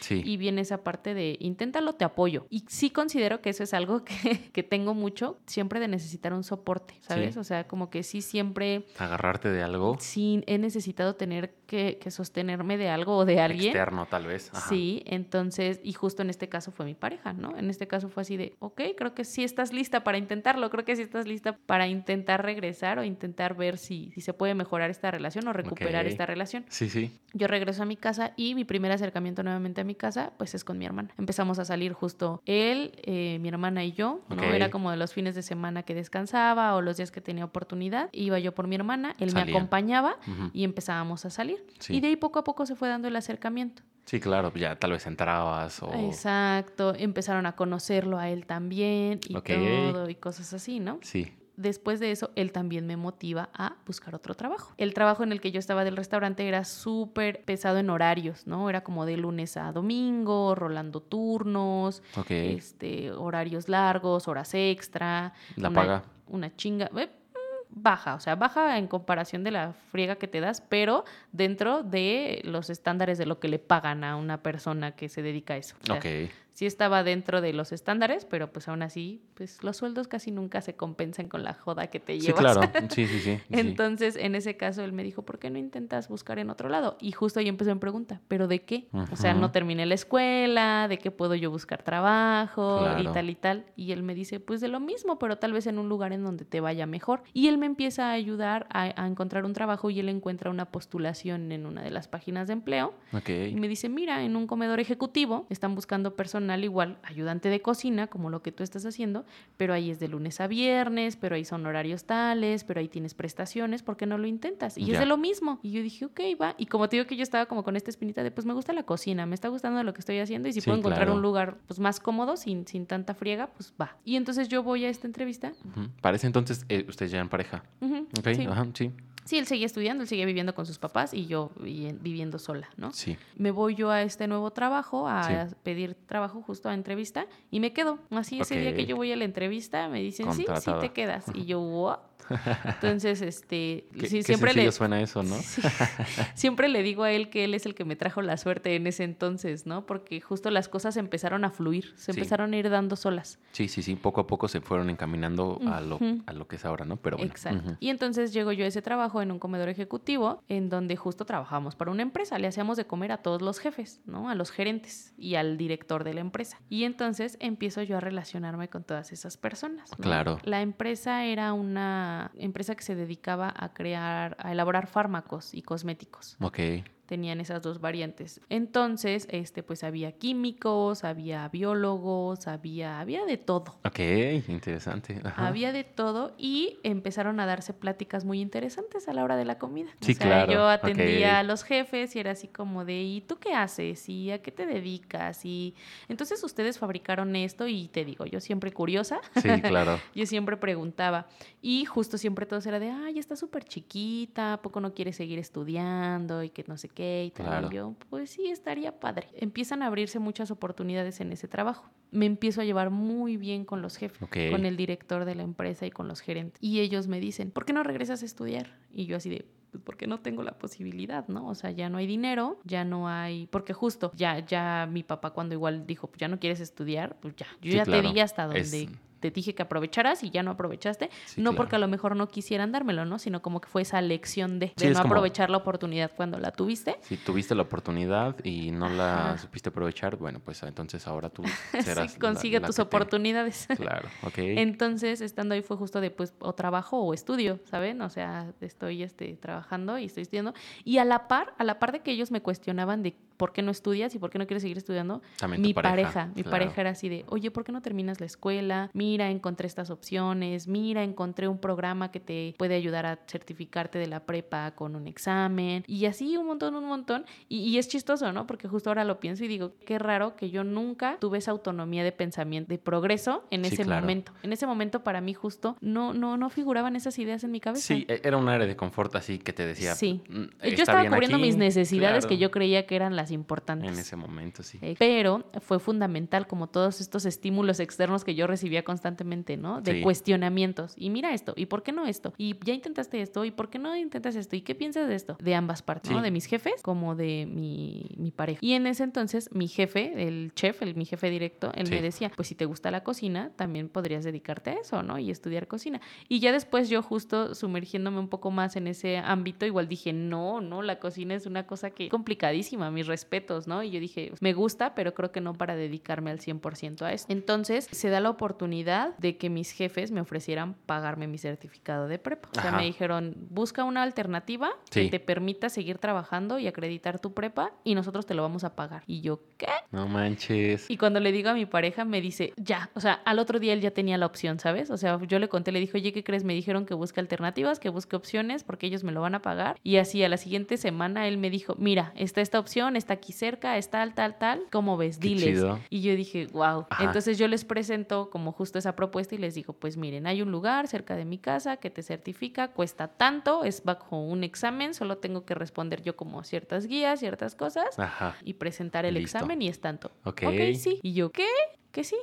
Sí. Y viene esa parte de, inténtalo, te apoyo. Y sí considero que eso es algo que, que tengo mucho, siempre de necesitar un soporte, ¿sabes? Sí. O sea, como que sí siempre, Agarrarte de algo sí he necesitado tener que, que sostenerme de algo o de alguien. externo, tal vez. Ajá. Sí, entonces, y justo en este caso fue mi pareja, ¿no? En este caso fue así de, ok, creo que sí estás lista para intentarlo, creo que sí estás lista para intentar regresar o intentar ver si, si se puede mejorar esta relación o recuperar esta relación. Sí, sí. Yo regreso a mi casa y mi primer acercamiento nuevamente a mi casa, pues es con mi hermana. Empezamos a salir justo él, eh, mi hermana y yo. Era como de los fines de semana que descansaba o los días que tenía oportunidad. Iba yo por mi hermana, él me acompañaba y empezábamos a salir. Sí. Y de ahí poco a poco se fue dando el acercamiento. Sí, claro, ya tal vez entrabas o... Exacto, empezaron a conocerlo a él también y todo y cosas así, ¿no? Sí. Después de eso, él también me motiva a buscar otro trabajo. El trabajo en el que yo estaba del restaurante era súper pesado en horarios, ¿no? Era como de lunes a domingo, rolando turnos, este, horarios largos, horas extra. La una- paga. Una chinga. eh, mm, baja, o sea, baja en comparación de la friega que te das, pero dentro de los estándares de lo que le pagan a una persona que se dedica a eso. O sea. Sí estaba dentro de los estándares, pero pues aún así, pues los sueldos casi nunca se compensan con la joda que te Sí, llevas. claro. Sí, sí, sí. sí. Entonces, en ese caso, él me dijo, ¿por qué no intentas buscar en otro lado? Y justo ahí empezó mi pregunta, ¿pero de qué? O sea, no terminé la escuela, ¿de qué puedo yo buscar trabajo? Y tal y tal. Y él me dice, pues de lo mismo, pero tal vez en un lugar en donde te vaya mejor. Y él me empieza a ayudar a, a encontrar un trabajo y él encuentra una postulación en una de las páginas de empleo. Ok. Y me dice, mira, en un comedor ejecutivo están buscando personas personal igual, ayudante de cocina, como lo que tú estás haciendo, pero ahí es de lunes a viernes, pero ahí son horarios tales, pero ahí tienes prestaciones, ¿por qué no lo intentas? Y es de lo mismo. Y yo dije, ok, va. Y como te digo que yo estaba como con esta espinita de, pues me gusta la cocina, me está gustando lo que estoy haciendo y si Sí, puedo encontrar claro. un lugar pues más cómodo, sin, sin tanta friega, pues va. Y entonces yo voy a esta entrevista. Ese entonces, eh, ustedes ya en pareja. Ok, sí. ajá, sí. Sí, él seguía estudiando, él seguía viviendo con sus papás y yo vi- viviendo sola, ¿no? Sí. Me voy yo a este nuevo trabajo, a Sí. pedir trabajo justo a entrevista y me quedo. Así ese día que yo voy a la entrevista me dicen, sí, sí te quedas. Y yo, ¿what? Entonces, este, Qué, sí, qué siempre le, suena eso, ¿no? Sí. Siempre le digo a él que él es el que me trajo la suerte en ese entonces, ¿no? Porque justo las cosas empezaron a fluir, se Sí. empezaron a ir dando solas. Sí, sí, sí. Poco a poco se fueron encaminando a lo, a lo que es ahora, ¿no? Pero bueno. Exacto. Y entonces llego yo a ese trabajo en un comedor ejecutivo en donde justo trabajamos para una empresa. Le hacíamos de comer a todos los jefes, ¿no? A los gerentes y al director de la empresa. Y entonces empiezo yo a relacionarme con todas esas personas. ¿no? Claro. La empresa era una empresa que se dedicaba a crear, a elaborar fármacos y cosméticos. Ok. Tenían esas dos variantes. Entonces, este, pues había químicos, había biólogos, había, había de todo. Ok, interesante. Ajá. Había de todo y empezaron a darse pláticas muy interesantes a la hora de la comida. Sí, o sea, claro, Yo atendía a los jefes y era así como de, ¿y tú qué haces? ¿Y a qué te dedicas? Y entonces ustedes fabricaron esto y te digo, yo siempre curiosa, Sí, claro. yo siempre preguntaba y justo siempre todos era de, ay, está súper chiquita, ¿a poco no quiere seguir estudiando? Y que no sé qué y tal. Claro. Yo, pues sí, estaría padre. Empiezan a abrirse muchas oportunidades en ese trabajo. Me empiezo a llevar muy bien con los jefes, Ok. con el director de la empresa y con los gerentes. Y ellos me dicen, ¿por qué no regresas a estudiar? Y yo así de, pues porque no tengo la posibilidad, ¿no? O sea, ya no hay dinero, ya no hay, porque justo, ya, ya mi papá cuando igual dijo, pues ya no quieres estudiar, pues ya, yo Sí, ya claro. te di hasta donde Es- te dije que aprovecharas y ya no aprovechaste, Sí, no claro. porque a lo mejor no quisieran dármelo, ¿no? Sino como que fue esa lección de, Sí, no como- aprovechar la oportunidad cuando la tuviste. Si tuviste la oportunidad y no la Ajá. supiste aprovechar, bueno, pues entonces ahora tú Sí, serás. la- consigue la tus te- oportunidades. Claro, ok. Entonces, estando ahí fue justo de, pues, o trabajo o estudio, ¿saben? O sea, estoy este, trabajando y estoy estudiando. Y a la par, a la par de que ellos me cuestionaban de por qué no estudias y por qué no quieres seguir estudiando, También mi pareja, pareja, mi claro. pareja era así de, oye, ¿por qué no terminas la escuela? Mira, encontré estas opciones, mira, encontré un programa que te puede ayudar a certificarte de la prepa con un examen. Y así un montón, un montón. Y, y es chistoso, ¿no? Porque justo ahora lo pienso y digo, qué raro que yo nunca tuve esa autonomía de pensamiento, de progreso en Sí, ese claro. momento. En ese momento para mí justo no, no, no figuraban esas ideas en mi cabeza. Sí, e- era un área de confort así que te decía. Sí. "Mm, yo estaba cubriendo aquí". mis necesidades Claro, que yo creía que eran las importantes. En ese momento, sí. Eh, Pero fue fundamental como todos estos estímulos externos que yo recibía constantemente, ¿no? De Sí. cuestionamientos. Y mira esto, ¿y por qué no esto? ¿Y ya intentaste esto? ¿Y por qué no intentas esto? ¿Y qué piensas de esto? De ambas partes, ¿no? De mis jefes como de mi, mi pareja. Y en ese entonces mi jefe, el chef, el, mi jefe directo, él Sí. me decía, pues si te gusta la cocina, también podrías dedicarte a eso, ¿no? Y estudiar cocina. Y ya después yo justo sumergiéndome un poco más en ese ámbito, igual dije, no, no, la cocina es una cosa que complicadísima, mis respetos, ¿no? Y yo dije, me gusta, pero creo que no para dedicarme al 100% a eso. Entonces se da la oportunidad de que mis jefes me ofrecieran pagarme mi certificado de prepa. O sea, Ajá. me dijeron, busca una alternativa que te permita seguir trabajando y acreditar tu prepa y nosotros te lo vamos a pagar. Y yo, ¿qué? No manches. Y cuando le digo a mi pareja, me dice, ya, o sea, al otro día él ya tenía la opción, ¿sabes? O sea, yo le conté, le dije, oye, ¿qué crees? Me dijeron que busque alternativas, que busque opciones, porque ellos me lo van a pagar. Y así a la siguiente semana él me dijo, mira, está esta opción, está aquí cerca, es tal, tal, tal, ¿cómo ves? Diles. Y yo dije, wow. Ajá. Entonces yo les presento como justo esa propuesta y les digo, pues miren, hay un lugar cerca de mi casa que te certifica, cuesta tanto, es bajo un examen, solo tengo que responder yo como ciertas guías, ciertas cosas Ajá. y presentar el Listo. examen y es tanto. Ok. Ok, sí. Y yo, ¿qué? Que sí.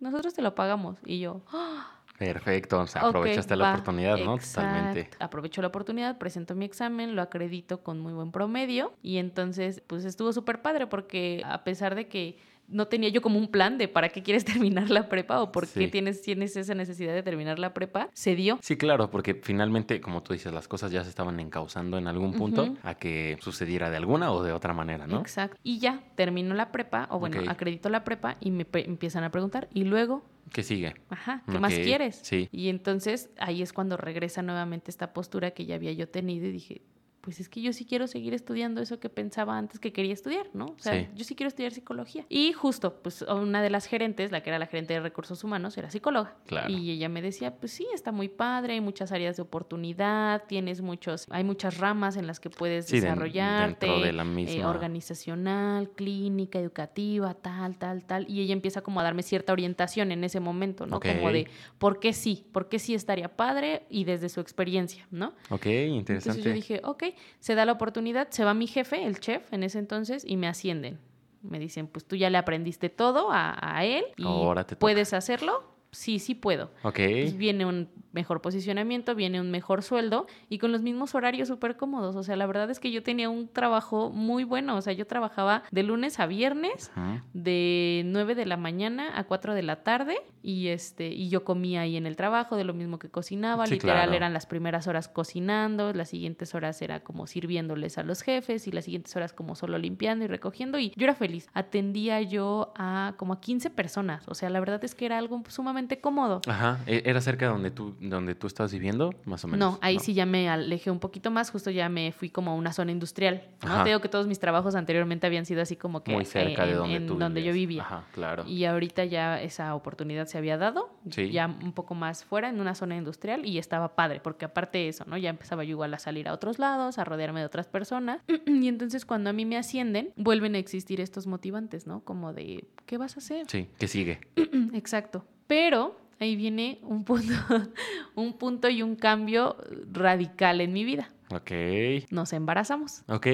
Nosotros te lo pagamos. Y yo, "Ah, Perfecto. O sea, aprovechaste la va". oportunidad, ¿no? Exacto. Totalmente. Aprovecho la oportunidad, presento mi examen, lo acredito con muy buen promedio y entonces pues estuvo súper padre porque a pesar de que no tenía yo como un plan de para qué quieres terminar la prepa o por qué tienes, tienes esa necesidad de terminar la prepa, se dio. Sí, claro, porque finalmente, como tú dices, las cosas ya se estaban encauzando en algún punto a que sucediera de alguna o de otra manera, ¿no? Exacto. Y ya termino la prepa, o bueno, acredito la prepa y me empiezan a preguntar, ¿y luego? ¿Qué sigue? Ajá, ¿qué más quieres? sí. Y entonces ahí es cuando regresa nuevamente esta postura que ya había yo tenido y dije, pues es que yo sí quiero seguir estudiando eso que pensaba antes que quería estudiar, ¿no? O sea, yo sí quiero estudiar psicología. Y justo, pues una de las gerentes, la que era la gerente de recursos humanos, era psicóloga. Y ella me decía, pues sí, está muy padre, hay muchas áreas de oportunidad, tienes muchos, hay muchas ramas en las que puedes desarrollarte, de la misma... Eh, organizacional, clínica, educativa, tal, tal, tal. Y ella empieza como a darme cierta orientación en ese momento, ¿no? Como de por qué sí, por qué sí estaría padre y desde su experiencia, ¿no? Ok, interesante. Entonces yo dije, ok, se da la oportunidad, se va mi jefe, el chef en ese entonces, y me ascienden. Me dicen, pues tú ya le aprendiste todo a, él y puedes hacerlo. Sí, sí puedo. Ok. Pues viene un mejor posicionamiento, viene un mejor sueldo y con los mismos horarios súper cómodos. O sea, la verdad es que yo tenía un trabajo muy bueno. O sea, yo trabajaba de lunes a viernes, de 9 de la mañana a 4 de la tarde y este y yo comía ahí en el trabajo de lo mismo que cocinaba. Literal eran las primeras horas cocinando, las siguientes horas era como sirviéndoles a los jefes y las siguientes horas como solo limpiando y recogiendo y yo era feliz. Atendía yo a como a 15 personas. O sea, la verdad es que era algo sumamente cómodo. Ajá, e-, era cerca de donde tú donde tú estás viviendo, más o menos. No, ahí sí ya me alejé un poquito más, justo ya me fui como a una zona industrial. ¿no? Te digo que todos mis trabajos anteriormente habían sido así como que Muy cerca de donde, en, tú donde yo vivía. Ajá, claro. Y ahorita ya esa oportunidad se había dado, ya un poco más fuera, en una zona industrial, y estaba padre, porque aparte de eso, ¿no? Ya empezaba yo igual a salir a otros lados, a rodearme de otras personas. Y entonces cuando a mí me ascienden, vuelven a existir estos motivantes, ¿no? Como de, ¿qué vas a hacer? Sí, que sigue. Exacto. Pero ahí viene un punto, un punto y un cambio radical en mi vida. Ok. Nos embarazamos. Ok,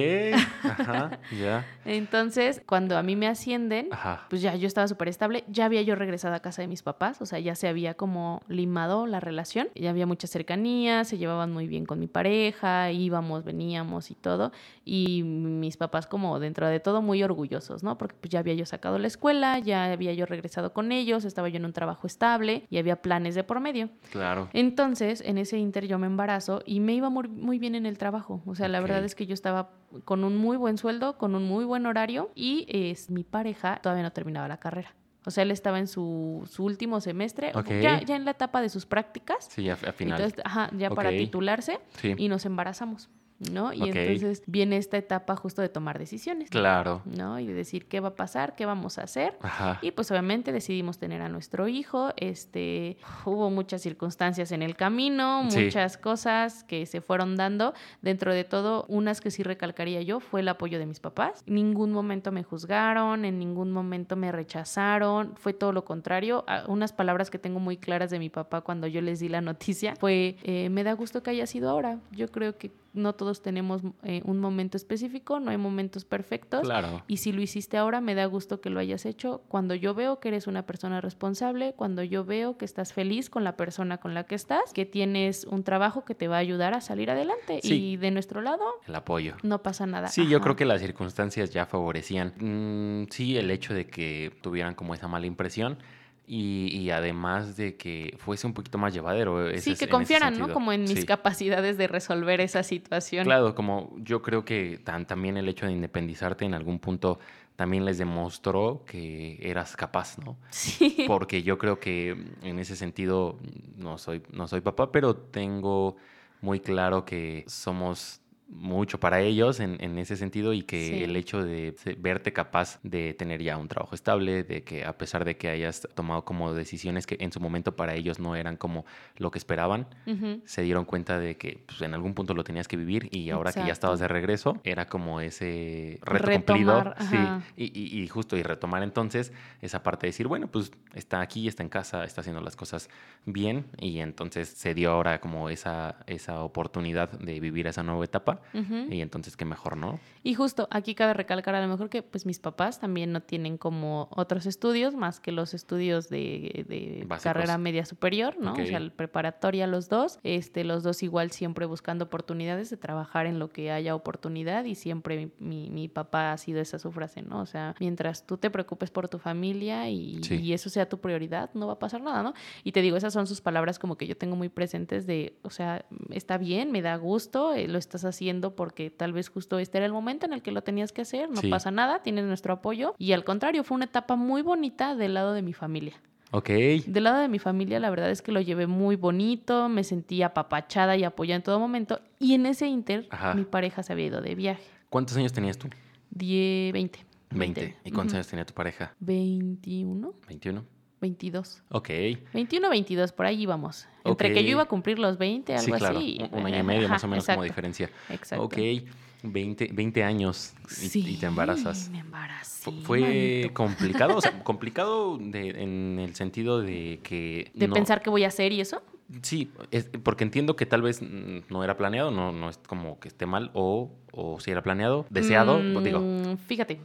ajá, ya. Entonces, cuando a mí me ascienden, pues ya yo estaba súper estable, ya había yo regresado a casa de mis papás, o sea, ya se había como limado la relación, ya había mucha cercanía, se llevaban muy bien con mi pareja, íbamos, veníamos y todo, y mis papás como dentro de todo muy orgullosos, ¿no? Porque pues ya había yo sacado la escuela, ya había yo regresado con ellos, estaba yo en un trabajo estable y había planes de por medio. Claro. Entonces, en ese inter yo me embarazo y me iba muy, muy bien en el trabajo. O sea, la verdad es que yo estaba con un muy buen sueldo, con un muy buen horario y mi pareja todavía no terminaba la carrera. O sea, él estaba en su, su último semestre, ya, ya en la etapa de sus prácticas. Sí, a final. Entonces, ajá, ya para titularse y nos embarazamos. ¿No? Y entonces viene esta etapa justo de tomar decisiones. Claro. ¿No? Y de decir qué va a pasar, qué vamos a hacer. Y pues obviamente decidimos tener a nuestro hijo. Este, hubo muchas circunstancias en el camino, muchas cosas que se fueron dando. Dentro de todo, unas que sí recalcaría yo fue el apoyo de mis papás. En ningún momento me juzgaron, en ningún momento me rechazaron. Fue todo lo contrario. Unas palabras que tengo muy claras de mi papá cuando yo les di la noticia fue, eh, me da gusto que haya sido ahora. Yo creo que no todos tenemos eh, un momento específico, no hay momentos perfectos. Claro. Y si lo hiciste ahora, me da gusto que lo hayas hecho. Cuando yo veo que eres una persona responsable, cuando yo veo que estás feliz con la persona con la que estás, que tienes un trabajo que te va a ayudar a salir adelante. Y de nuestro lado, el apoyo. No pasa nada. Sí, yo creo que las circunstancias ya favorecían. Mm, sí, el hecho de que tuvieran como esa mala impresión y, además de que fuese un poquito más llevadero. sí, que confiaran, ¿no? Como en mis capacidades de resolver esa situación. Claro, como yo creo que también el hecho de independizarte en algún punto también les demostró que eras capaz, ¿no? Sí. Porque yo creo que en ese sentido no soy, no soy papá, pero tengo muy claro que somos mucho para ellos en, en ese sentido y que el hecho de verte capaz de tener ya un trabajo estable, de que a pesar de que hayas tomado como decisiones que en su momento para ellos no eran como lo que esperaban, se dieron cuenta de que pues, en algún punto lo tenías que vivir y ahora que ya estabas de regreso era como ese reto cumplido. Sí, y, y, justo y retomar entonces esa parte de decir, bueno, pues está aquí, está en casa, está haciendo las cosas bien y entonces se dio ahora como esa, esa oportunidad de vivir esa nueva etapa y entonces qué mejor, ¿no? Y justo aquí cabe recalcar a lo mejor que pues mis papás también no tienen como otros estudios más que los estudios de, carrera media superior, ¿no? O sea, preparatoria los dos, este, los dos igual siempre buscando oportunidades de trabajar en lo que haya oportunidad y siempre mi, mi, papá ha sido esa su frase, ¿no? O sea, mientras tú te preocupes por tu familia y, y eso sea tu prioridad, no va a pasar nada, ¿no? Y te digo, esas son sus palabras como que yo tengo muy presentes de, o sea, está bien, me da gusto, eh, lo estás haciendo porque tal vez justo este era el momento en el que lo tenías que hacer, no pasa nada, tienes nuestro apoyo y al contrario, fue una etapa muy bonita del lado de mi familia. Ok. Del lado de mi familia, la verdad es que lo llevé muy bonito, me sentía apapachada y apoyada en todo momento. Y en ese inter, Ajá. mi pareja se había ido de viaje. ¿Cuántos años tenías tú? Die 20. 20. ¿Y cuántos años tenía tu pareja? 21, 21. 22. Ok. 21, 22, por ahí íbamos. Entre que yo iba a cumplir los 20, algo Sí, claro. así. Un, un año y medio Ajá, más o menos como diferencia. Exacto. Ok. 20, 20 años y, te embarazas. Me embaracé. ¿Fue manito. complicado? O sea, complicado de- en el sentido de que... De no- pensar qué voy a hacer y eso. Sí, es- porque entiendo que tal vez no era planeado, no, no es como que esté mal, o, o si era planeado, deseado, pues digo. Mm, Fíjate,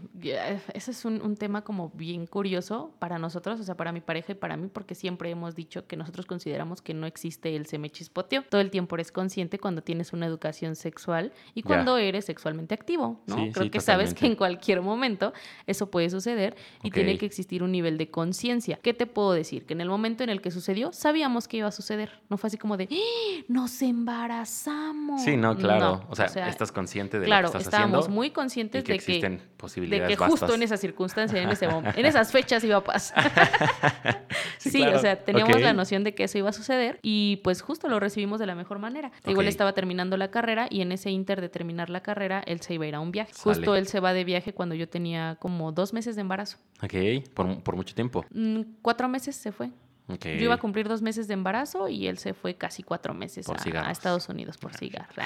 ese es un, un tema como bien curioso para nosotros, o sea, para mi pareja y para mí, porque siempre hemos dicho que nosotros consideramos que no existe el se me chispoteó. Todo el tiempo eres consciente cuando tienes una educación sexual y Ya. cuando eres sexualmente activo, ¿no? Sí, Creo sí, que sabes que en cualquier momento eso puede suceder y tiene que existir un nivel de conciencia. ¿Qué te puedo decir? Que en el momento en el que sucedió, sabíamos que iba a suceder. No fue así como de, ¡Ah! nos embarazamos. Sí, no, claro. No, o, sea, estás consciente de claro, lo que estás estábamos haciendo. muy y conscientes que de que existen de posibilidades que justo en esa circunstancia, en ese momento, en esas fechas iba a pasar. Sí, sí, claro. o sea, teníamos la noción de que eso iba a suceder y pues justo lo recibimos de la mejor manera. Igual estaba terminando la carrera y en ese inter de terminar la carrera, él se iba a ir a un viaje. Sale. Justo él se va de viaje cuando yo tenía como dos meses de embarazo. Ok, por, por mucho tiempo. Mm, cuatro meses se fue. Yo iba a cumplir dos meses de embarazo y él se fue casi cuatro meses a, Estados Unidos por cigarros.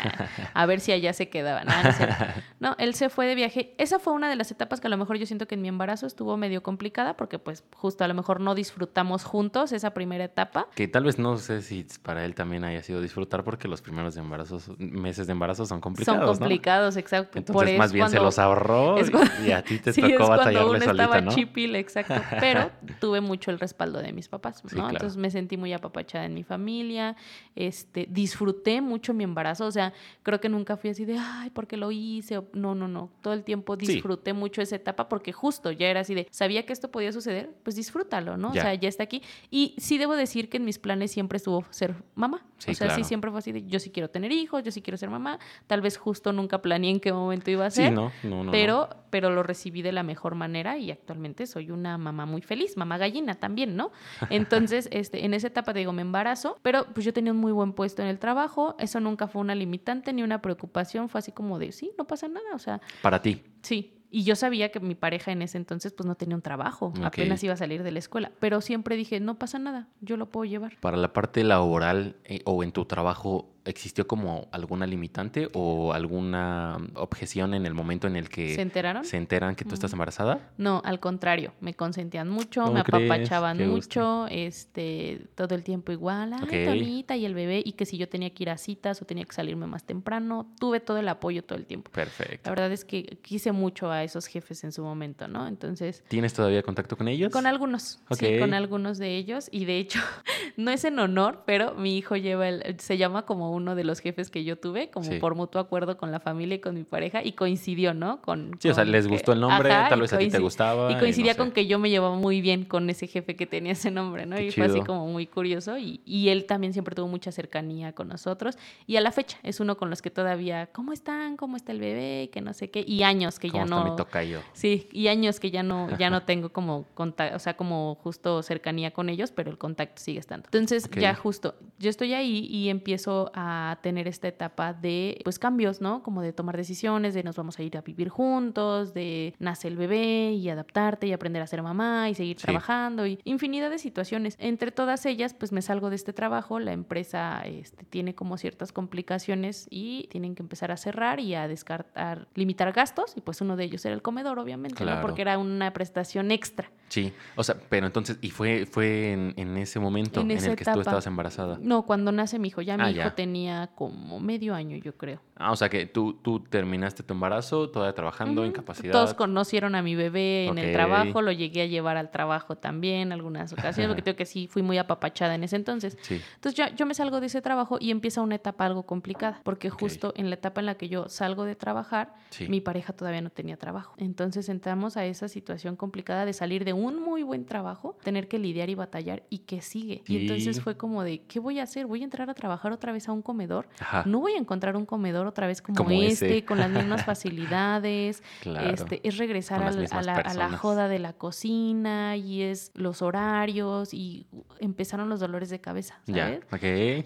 Ah, A ver si allá se quedaba. No, él se fue de viaje. Esa fue una de las etapas que a lo mejor yo siento que en mi embarazo estuvo medio complicada porque pues justo a lo mejor no disfrutamos juntos esa primera etapa. Que tal vez no sé si para él también haya sido disfrutar porque los primeros de embarazos, meses de embarazo son complicados, Son ¿no? complicados, exacto. Entonces Por más bien se los ahorró cuando- y a ti te sí, tocó batallarle estaba ¿no? chipil, exacto. Pero tuve mucho el respaldo de mis papás, ¿no? Sí, claro. Entonces me sentí muy apapachada en mi familia, este, disfruté mucho mi embarazo, o sea, creo que nunca fui así de, ay, ¿por qué lo hice? No, no, no, todo el tiempo Sí. disfruté mucho esa etapa porque justo ya era así de, sabía que esto podía suceder, pues disfrútalo, ¿no? Ya. O sea, ya está aquí. Y sí debo decir que en mis planes siempre estuvo ser mamá. Sí, o sea, sí siempre fue así de, yo sí quiero tener hijos, yo sí quiero ser mamá, tal vez justo nunca planeé en qué momento iba a ser. No, no, no. Pero, pero lo recibí de la mejor manera y actualmente soy una mamá muy feliz, mamá gallina también, ¿no? Entonces, este, en esa etapa, te digo, me embarazo, pero pues yo tenía un muy buen puesto en el trabajo, eso nunca fue una limitante ni una preocupación, fue así como de, sí, no pasa nada, o sea. Para ti. sí. Y yo sabía que mi pareja en ese entonces pues no tenía un trabajo, apenas iba a salir de la escuela, pero siempre dije, no pasa nada, yo lo puedo llevar. Para la parte laboral eh, o en tu trabajo, ¿existió como alguna limitante o alguna objeción en el momento en el que ¿Se enteraron? se enteran que tú estás Mm. embarazada? No, al contrario, me consentían mucho, ¿Cómo me apapachaban mucho, este, todo el tiempo igual, ay, Ok. Tonita y el bebé, y que si yo tenía que ir a citas o tenía que salirme más temprano, tuve todo el apoyo todo el tiempo. La Perfecto. verdad es que quise mucho a esos jefes en su momento, ¿no? Entonces, ¿Tienes todavía contacto con ellos? con algunos, sí, con algunos de ellos, y de hecho, no es en honor, pero mi hijo lleva el, se llama como uno de los jefes que yo tuve, como Sí. por mutuo acuerdo con la familia y con mi pareja, y coincidió, ¿no? Con, Sí, o sea, les que- gustó el nombre, Ajá, tal vez a ti te gustaba. y coincidía no sé. con que yo me llevaba muy bien con ese jefe que tenía ese nombre, ¿no? Qué y fue así como muy curioso. Y, y él también siempre tuvo mucha cercanía con nosotros. Y a la fecha es uno con los que todavía, ¿cómo están? ¿Cómo está el bebé? Que no sé qué. Y años que ¿Cómo ya está no. mi tocayo? Sí, y años que ya no, ya no tengo como contacto, o sea, como justo cercanía con ellos, pero el contacto sigue estando. Entonces, ya justo, yo estoy ahí y empiezo a tener esta etapa de, pues, cambios, ¿no? Como de tomar decisiones, de nos vamos a ir a vivir juntos, de nace el bebé y adaptarte y aprender a ser mamá y seguir Sí. trabajando y infinidad de situaciones. Entre todas ellas, pues, me salgo de este trabajo, la empresa este, tiene como ciertas complicaciones y tienen que empezar a cerrar y a descartar, limitar gastos y pues uno de ellos era el comedor, obviamente. Porque era una prestación extra. Sí, o sea, pero entonces, ¿y fue, fue en, en ese momento En el que tú etapa. estabas embarazada? No, cuando nace mi hijo, ya mi Ah, hijo ya. tenía como medio año, yo creo. Ah, o sea que tú, tú terminaste tu embarazo, todavía trabajando, incapacidad. Todos conocieron a mi bebé en el trabajo, lo llegué a llevar al trabajo también algunas ocasiones, porque tengo que sí fui muy apapachada en ese entonces. Sí, Entonces yo, yo me salgo de ese trabajo y empieza una etapa algo complicada, porque justo en la etapa en la que yo salgo de trabajar, sí. mi pareja todavía no tenía trabajo. Entonces entramos a esa situación complicada de salir de un muy buen trabajo, tener que lidiar y batallar y que sigue. Y, entonces fue como de, ¿qué voy a hacer? ¿Voy a entrar a trabajar otra vez a un comedor? No voy a encontrar un comedor otra vez como, este, con las mismas facilidades. Este, es regresar a, la, joda de la cocina y es los horarios y empezaron los dolores de cabeza, ¿sabes?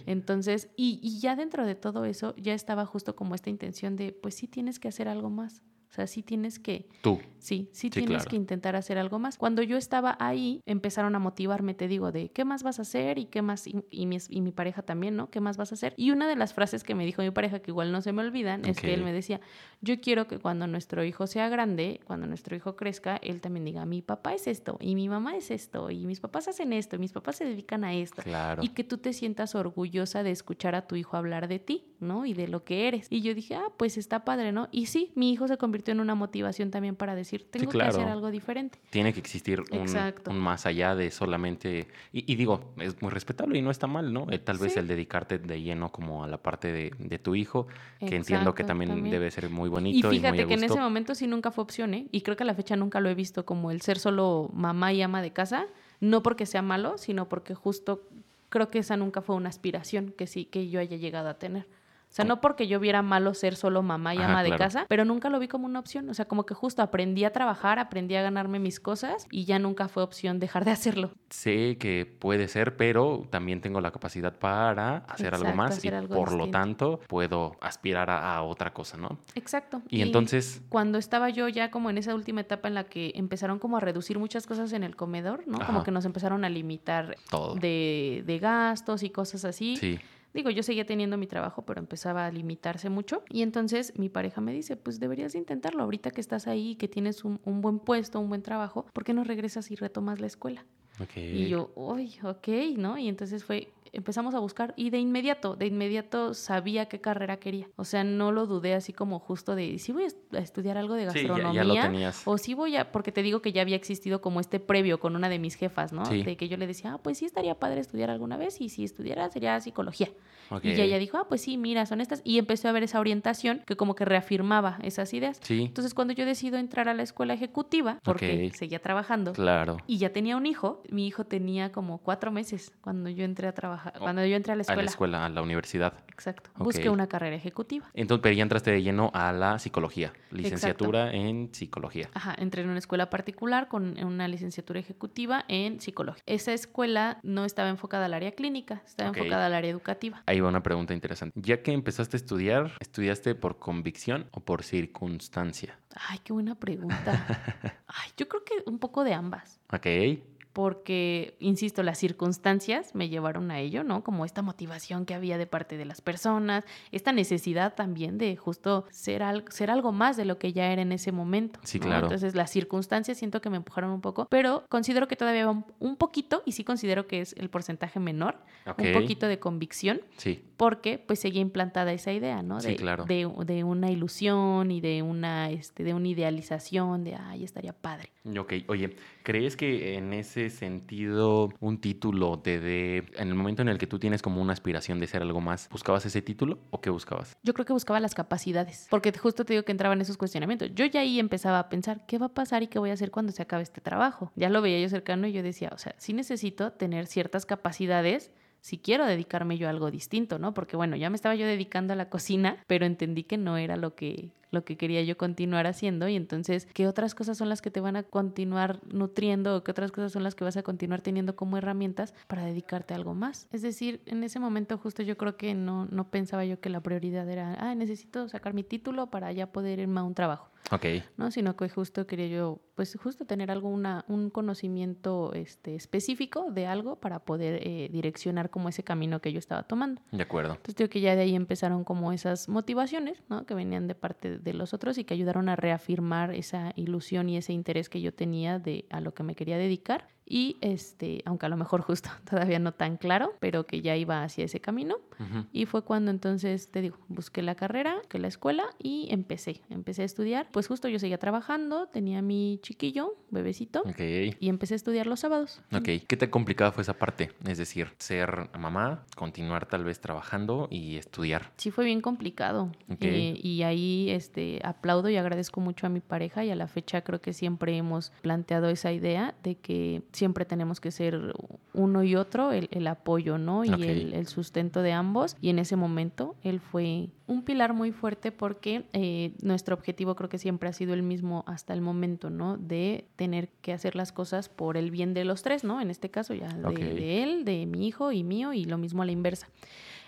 Entonces, y, y ya dentro de todo eso, ya estaba justo como esta intención de, pues sí tienes que hacer algo más. O sea, sí tienes que... Tú. Sí, sí, tienes que intentar hacer algo más. Cuando yo estaba ahí, empezaron a motivarme, te digo, de qué más vas a hacer y qué más, y, mi, y mi, pareja también, ¿no? ¿Qué más vas a hacer? Y una de las frases que me dijo mi pareja, que igual no se me olvidan, es que él me decía, yo quiero que cuando nuestro hijo sea grande, cuando nuestro hijo crezca, él también diga, mi papá es esto, y mi mamá es esto, y mis papás hacen esto, y mis papás se dedican a esto. Claro. Y que tú te sientas orgullosa de escuchar a tu hijo hablar de ti, ¿no? Y de lo que eres. Y yo dije, ah, pues está padre, ¿no? Y sí, mi hijo se convirtió en una motivación también para decir, tengo que hacer algo diferente. Tiene que existir un, más allá de solamente, y, digo, es muy respetable y no está mal, ¿no? Eh, tal vez el dedicarte de lleno como a la parte de, tu hijo, que entiendo que también, debe ser muy bonito. Y fíjate que en ese momento sí nunca fue opción, ¿eh? Y creo que a la fecha nunca lo he visto como el ser solo mamá y ama de casa, no porque sea malo, sino porque justo creo que esa nunca fue una aspiración que sí, que yo haya llegado a tener. O sea, no porque yo viera malo ser solo mamá y ama de casa, pero nunca lo vi como una opción. O sea, como que justo aprendí a trabajar, aprendí a ganarme mis cosas y ya nunca fue opción dejar de hacerlo. Sé que puede ser, pero también tengo la capacidad para hacer algo más y por lo tanto puedo aspirar a, otra cosa, ¿no? Exacto. Y, entonces... Cuando estaba yo ya como en esa última etapa en la que empezaron como a reducir muchas cosas en el comedor, ¿no? Como que nos empezaron a limitar Todo. De, de gastos y cosas así. Sí Digo, yo seguía teniendo mi trabajo, pero empezaba a limitarse mucho. Y entonces mi pareja me dice, pues deberías intentarlo. Ahorita que estás ahí, que tienes un, un buen puesto, un buen trabajo, ¿por qué no regresas y retomas la escuela? Y yo, uy, ok, ¿no? Y entonces fue, empezamos a buscar y de inmediato, de inmediato sabía qué carrera quería. O sea, no lo dudé así como justo de si voy a estudiar algo de gastronomía o si voy a, porque te digo que ya había existido como este previo con una de mis jefas, ¿no? De que yo le decía, ah, pues sí estaría padre estudiar alguna vez y si estudiara sería psicología. Y ella dijo, ah, pues sí, mira, son estas. Y empecé a ver esa orientación que como que reafirmaba esas ideas. Entonces, cuando yo decido entrar a la escuela ejecutiva, porque seguía trabajando, claro. y ya tenía un hijo, mi hijo tenía como cuatro meses cuando yo entré a trabajar cuando yo entré a la escuela. A la escuela, a la universidad. Exacto. Busqué una carrera ejecutiva. Entonces, pero ya entraste de lleno a la psicología, licenciatura en psicología. Ajá, entré en una escuela particular con una licenciatura ejecutiva en psicología. Esa escuela no estaba enfocada al área clínica, estaba enfocada al área educativa. Ahí va una pregunta interesante. Ya que empezaste a estudiar, ¿estudiaste por convicción o por circunstancia? Ay, qué buena pregunta. Ay, yo creo que un poco de ambas. Ok porque, insisto, las circunstancias me llevaron a ello, ¿no? Como esta motivación que había de parte de las personas, esta necesidad también de justo ser, ser algo más de lo que ya era en ese momento. Sí, claro. Entonces, las circunstancias siento que me empujaron un poco, pero considero que todavía va un, poquito, y sí considero que es el porcentaje menor, un poquito de convicción. Sí. Porque, pues, seguía implantada esa idea, ¿no? De, sí, claro. de, de, una ilusión y de una, este, de una idealización de, ay, estaría padre. Ok, oye, ¿crees que en ese sentido un título te dé, en el momento en el que tú tienes como una aspiración de ser algo más, ¿buscabas ese título o qué buscabas? Yo creo que buscaba las capacidades, porque justo te digo que entraban esos cuestionamientos. Yo ya ahí empezaba a pensar, ¿qué va a pasar y qué voy a hacer cuando se acabe este trabajo? Ya lo veía yo cercano y yo decía, o sea, sí necesito tener ciertas capacidades si quiero dedicarme yo a algo distinto, ¿no? Porque bueno, ya me estaba yo dedicando a la cocina, pero entendí que no era lo que lo que quería yo continuar haciendo y entonces qué otras cosas son las que te van a continuar nutriendo o qué otras cosas son las que vas a continuar teniendo como herramientas para dedicarte a algo más. Es decir, en ese momento justo yo creo que no, no pensaba yo que la prioridad era, ah, necesito sacar mi título para ya poder irme a un trabajo. Ok. ¿No? Sino que justo quería yo, pues justo tener algo, una, un conocimiento este, específico de algo para poder eh, direccionar como ese camino que yo estaba tomando. De acuerdo. Entonces digo que ya de ahí empezaron como esas motivaciones, ¿no? Que venían de parte de los otros y que ayudaron a reafirmar esa ilusión y ese interés que yo tenía de a lo que me quería dedicar y este, aunque a lo mejor justo todavía no tan claro, pero que ya iba hacia ese camino. Y fue cuando entonces, te digo, busqué la carrera, que la escuela y empecé, empecé a estudiar. Pues justo yo seguía trabajando, tenía mi chiquillo, bebecito, Ok. y empecé a estudiar los sábados. Ok, ¿qué tan complicada fue esa parte? Es decir, ser mamá, continuar tal vez trabajando y estudiar. Sí fue bien complicado. Ok. Eh, y ahí este, aplaudo y agradezco mucho a mi pareja y a la fecha creo que siempre hemos planteado esa idea de que siempre tenemos que ser uno y otro el, el apoyo, ¿no? Y el, el sustento de ambos. Y en ese momento él fue un pilar muy fuerte porque eh, nuestro objetivo creo que siempre ha sido el mismo hasta el momento, ¿no? De tener que hacer las cosas por el bien de los tres, ¿no? En este caso ya de él, de mi hijo y mío y lo mismo a la inversa.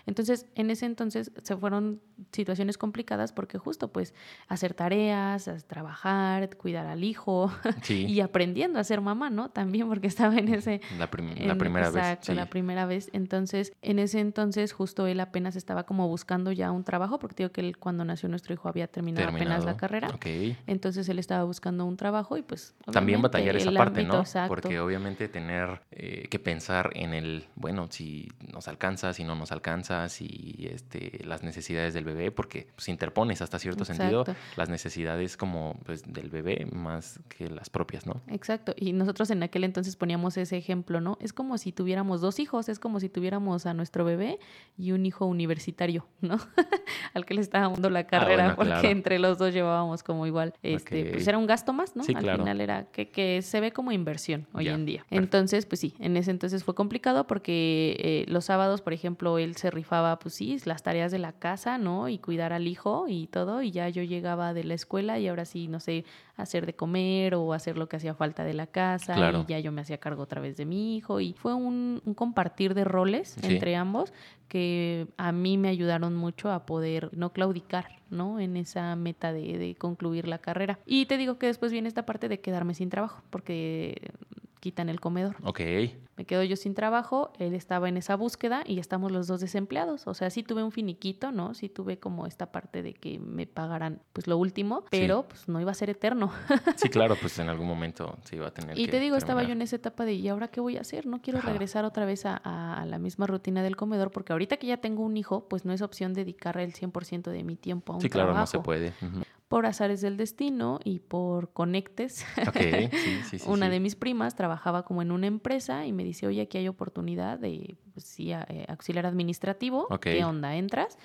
Entonces, en ese entonces se fueron situaciones complicadas porque justo pues hacer tareas, as- trabajar, cuidar al hijo Sí, y aprendiendo a ser mamá, ¿no? También porque estaba en ese... la, prim- la primera exacto, vez. la sí. primera vez. Entonces, en ese entonces justo él apenas estaba como buscando ya un trabajo porque digo que él cuando nació nuestro hijo había terminado, apenas la carrera. Ok. Entonces él estaba buscando un trabajo y pues... También batallar esa parte, ámbito, ¿no? exacto. Porque obviamente tener eh, que pensar en el, bueno, si nos alcanza, si no nos alcanza, si este, las necesidades del bebé, porque pues, interpones hasta cierto sentido las necesidades como pues, del bebé más que las propias, ¿no? Exacto, y nosotros en aquel entonces poníamos ese ejemplo, ¿no? Es como si tuviéramos dos hijos, es como si tuviéramos a nuestro bebé y un hijo universitario, ¿no? Al que le estábamos dando la carrera, Ah, bueno, porque claro. entre los dos llevábamos como igual, este, pues era un gasto más, ¿no? Sí, Al claro. final era que, que se ve como inversión hoy en día. Entonces, pues sí, en ese entonces fue complicado porque eh, los sábados, por ejemplo, él se rifaba, pues sí, las tareas de la casa, ¿no? Y cuidar al hijo y todo, y ya yo llegaba de la escuela y ahora sí, no sé, hacer de comer o hacer lo que hacía falta de la casa Claro. y ya yo me hacía cargo otra vez de mi hijo y fue un, un compartir de roles Sí. entre ambos que a mí me ayudaron mucho a poder no claudicar, ¿no? En esa meta de, de concluir la carrera. Y te digo que después viene esta parte de quedarme sin trabajo porque quitan el comedor. Ok, Me quedo yo sin trabajo, él estaba en esa búsqueda y estamos los dos desempleados. O sea, sí tuve un finiquito, ¿no? Sí tuve como esta parte de que me pagaran pues lo último, pero pues no iba a ser eterno. sí, claro, pues en algún momento se iba a tener Y que te digo, estaba yo terminar. en esa etapa de, ¿y ahora qué voy a hacer? No quiero Ajá. regresar otra vez a, a la misma rutina del comedor, porque ahorita que ya tengo un hijo, pues no es opción dedicar el 100% de mi tiempo a un Sí, claro, trabajo. no se puede. Ujú. Por azares del destino y por conectes. Ok, sí, sí, sí. Una de mis primas trabajaba como en una empresa y me dice, oye, aquí hay oportunidad de, pues, eh, auxiliar administrativo. Ok. ¿Qué onda? ¿Entras?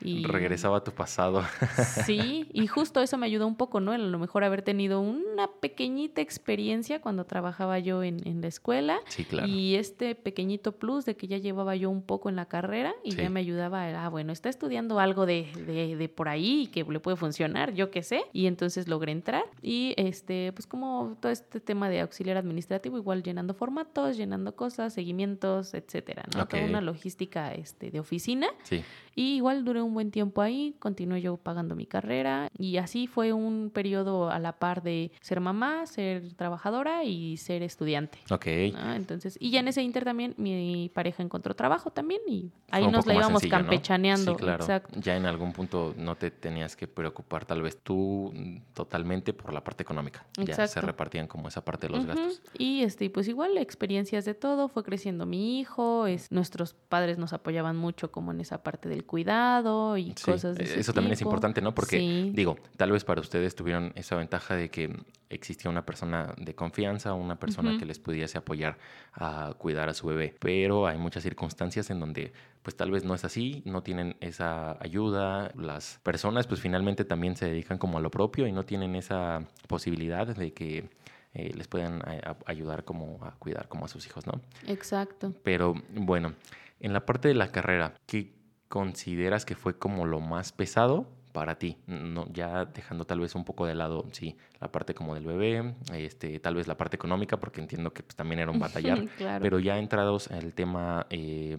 Y Regresaba a tu pasado. Sí, y justo eso me ayudó un poco, ¿no? A lo mejor haber tenido una pequeñita experiencia cuando trabajaba yo en, en la escuela Sí, claro. y este pequeñito plus de que ya llevaba yo un poco en la carrera y Sí. ya me ayudaba, a, ah, bueno, está estudiando algo de, de, de por ahí y que le puede funcionar, yo qué sé, y entonces logré entrar y este, pues como todo este tema de auxiliar administrativo, igual llenando formatos, llenando cosas, seguimientos, etcétera, ¿no? Toda una logística este, de oficina Sí, y igual duré un buen tiempo ahí, continué yo pagando mi carrera y así fue un periodo a la par de ser mamá, ser trabajadora y ser estudiante. ok. ¿no? Entonces, y ya en ese inter también mi pareja encontró trabajo también y ahí un nos la íbamos sencillo, ¿no? campechaneando. Sí, claro. Exacto. Ya en algún punto no te tenías que preocupar tal vez tú mm, totalmente por la parte económica. Ya se Exacto. repartían como esa parte de los Ujú. gastos. Y este, pues igual experiencias de todo, fue creciendo mi hijo, es, nuestros padres nos apoyaban mucho como en esa parte del cuidado y Sí, cosas de ese Eso también es importante, ¿no? Porque, Sí. digo, tal vez para ustedes tuvieron esa ventaja de que existía una persona de confianza, una persona que les pudiese apoyar a cuidar a su bebé. Pero hay muchas circunstancias en donde, pues tal vez no es así, no tienen esa ayuda. Las personas, pues finalmente también se dedican como a lo propio y no tienen esa posibilidad de que eh, les puedan eh, a- ayudar como a cuidar como a sus hijos, ¿no? Exacto. Pero bueno, en la parte de la carrera, ¿qué consideras que fue como lo más pesado para ti? No, ya dejando tal vez un poco de lado, sí, la parte como del bebé, este, tal vez la parte económica, porque entiendo que pues, también era un batallar, claro. pero ya entrados en el tema... eh,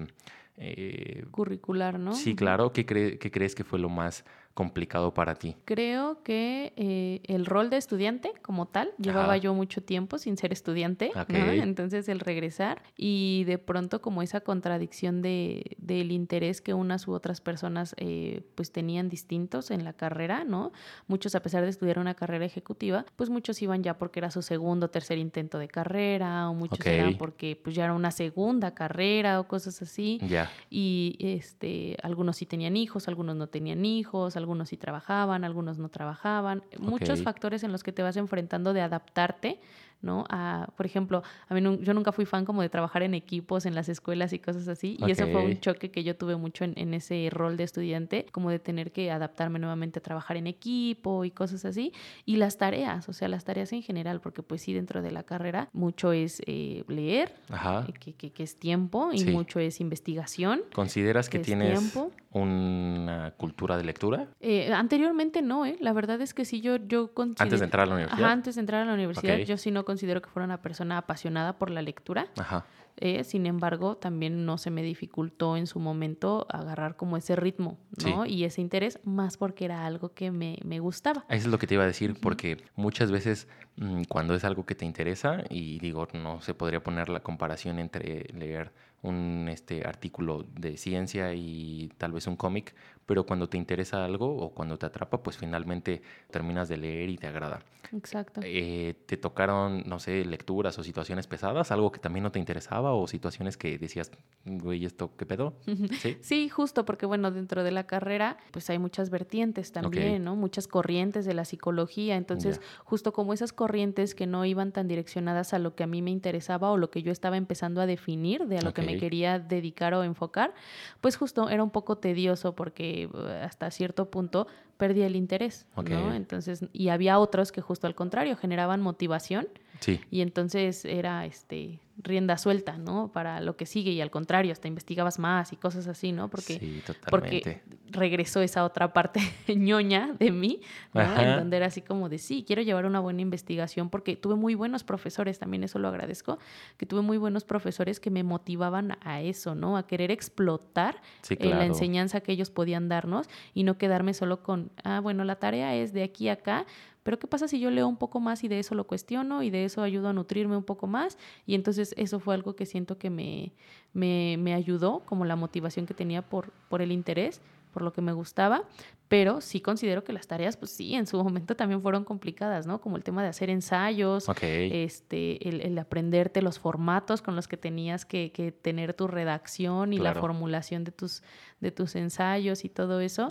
eh, curricular, ¿no? Sí, claro. ¿Qué, cre- qué crees que fue lo más complicado para ti? Creo que eh, el rol de estudiante como tal, llevaba Ajá. yo mucho tiempo sin ser estudiante, entonces el regresar y de pronto como esa contradicción de, del interés que unas u otras personas eh, pues tenían distintos en la carrera, ¿no? Muchos a pesar de estudiar una carrera ejecutiva, pues muchos iban ya porque era su segundo o tercer intento de carrera o muchos Ok. eran porque pues ya era una segunda carrera o cosas así Ya, y este algunos sí tenían hijos, algunos no tenían hijos, algunos sí trabajaban, algunos no trabajaban, muchos factores en los que te vas enfrentando de adaptarte, ¿no? A, por ejemplo, a mí yo nunca fui fan como de trabajar en equipos en las escuelas y cosas así, y eso fue un choque que yo tuve mucho en, en ese rol de estudiante, como de tener que adaptarme nuevamente a trabajar en equipo y cosas así, y las tareas, o sea, las tareas en general, porque pues sí, dentro de la carrera mucho es eh, leer, Ajá. eh, que, que- que es tiempo, y Sí. mucho es investigación. ¿Consideras que es tienes tiempo. una cultura de lectura? Eh, anteriormente no, ¿eh? La verdad es que sí, yo, yo considero... Antes de entrar a la universidad. Ajá, antes de entrar a la universidad, yo sí no considero que fuera una persona apasionada por la lectura. Ajá. eh, sin embargo, también no se me dificultó en su momento agarrar como ese ritmo, ¿no? Y ese interés, más porque era algo que me, me gustaba. Eso es lo que te iba a decir, porque muchas veces mm, cuando es algo que te interesa, y digo, no se podría poner la comparación entre leer un este, artículo de ciencia y tal vez un cómic, pero cuando te interesa algo o cuando te atrapa, pues finalmente terminas de leer y te agrada. Exacto. Eh, ¿Te tocaron, no sé, lecturas o situaciones pesadas? ¿Algo que también no te interesaba o situaciones que decías, güey, ¿esto qué pedo? ¿Sí? Sí, justo porque bueno, dentro de la carrera pues hay muchas vertientes también. ¿no? Muchas corrientes de la psicología, entonces justo como esas corrientes que no iban tan direccionadas a lo que a mí me interesaba o lo que yo estaba empezando a definir de a lo que me quería dedicar o enfocar, pues justo era un poco tedioso porque eh, hasta cierto punto perdía el interés. ¿no? Entonces, y había otros que justo al contrario generaban motivación Sí. y entonces era este rienda suelta, ¿no? Para lo que sigue y al contrario, hasta investigabas más y cosas así, ¿no? Porque, sí, porque regresó esa otra parte ñoña de mí, ¿no? En donde era así como de, sí, quiero llevar una buena investigación porque tuve muy buenos profesores, también eso lo agradezco, que tuve muy buenos profesores que me motivaban a eso, ¿no? A querer explotar Sí, eh, la enseñanza que ellos podían darnos y no quedarme solo con, ah, bueno, la tarea es de aquí a acá, pero ¿qué pasa si yo leo un poco más y de eso lo cuestiono y de eso ayudo a nutrirme un poco más? Y entonces eso fue algo que siento que me, me, me ayudó, como la motivación que tenía por, por el interés, por lo que me gustaba, pero sí considero que las tareas, pues sí, en su momento también fueron complicadas, ¿no? Como el tema de hacer ensayos, este, el, el aprenderte los formatos con los que tenías que, que tener tu redacción y la formulación de tus, de tus ensayos y todo eso.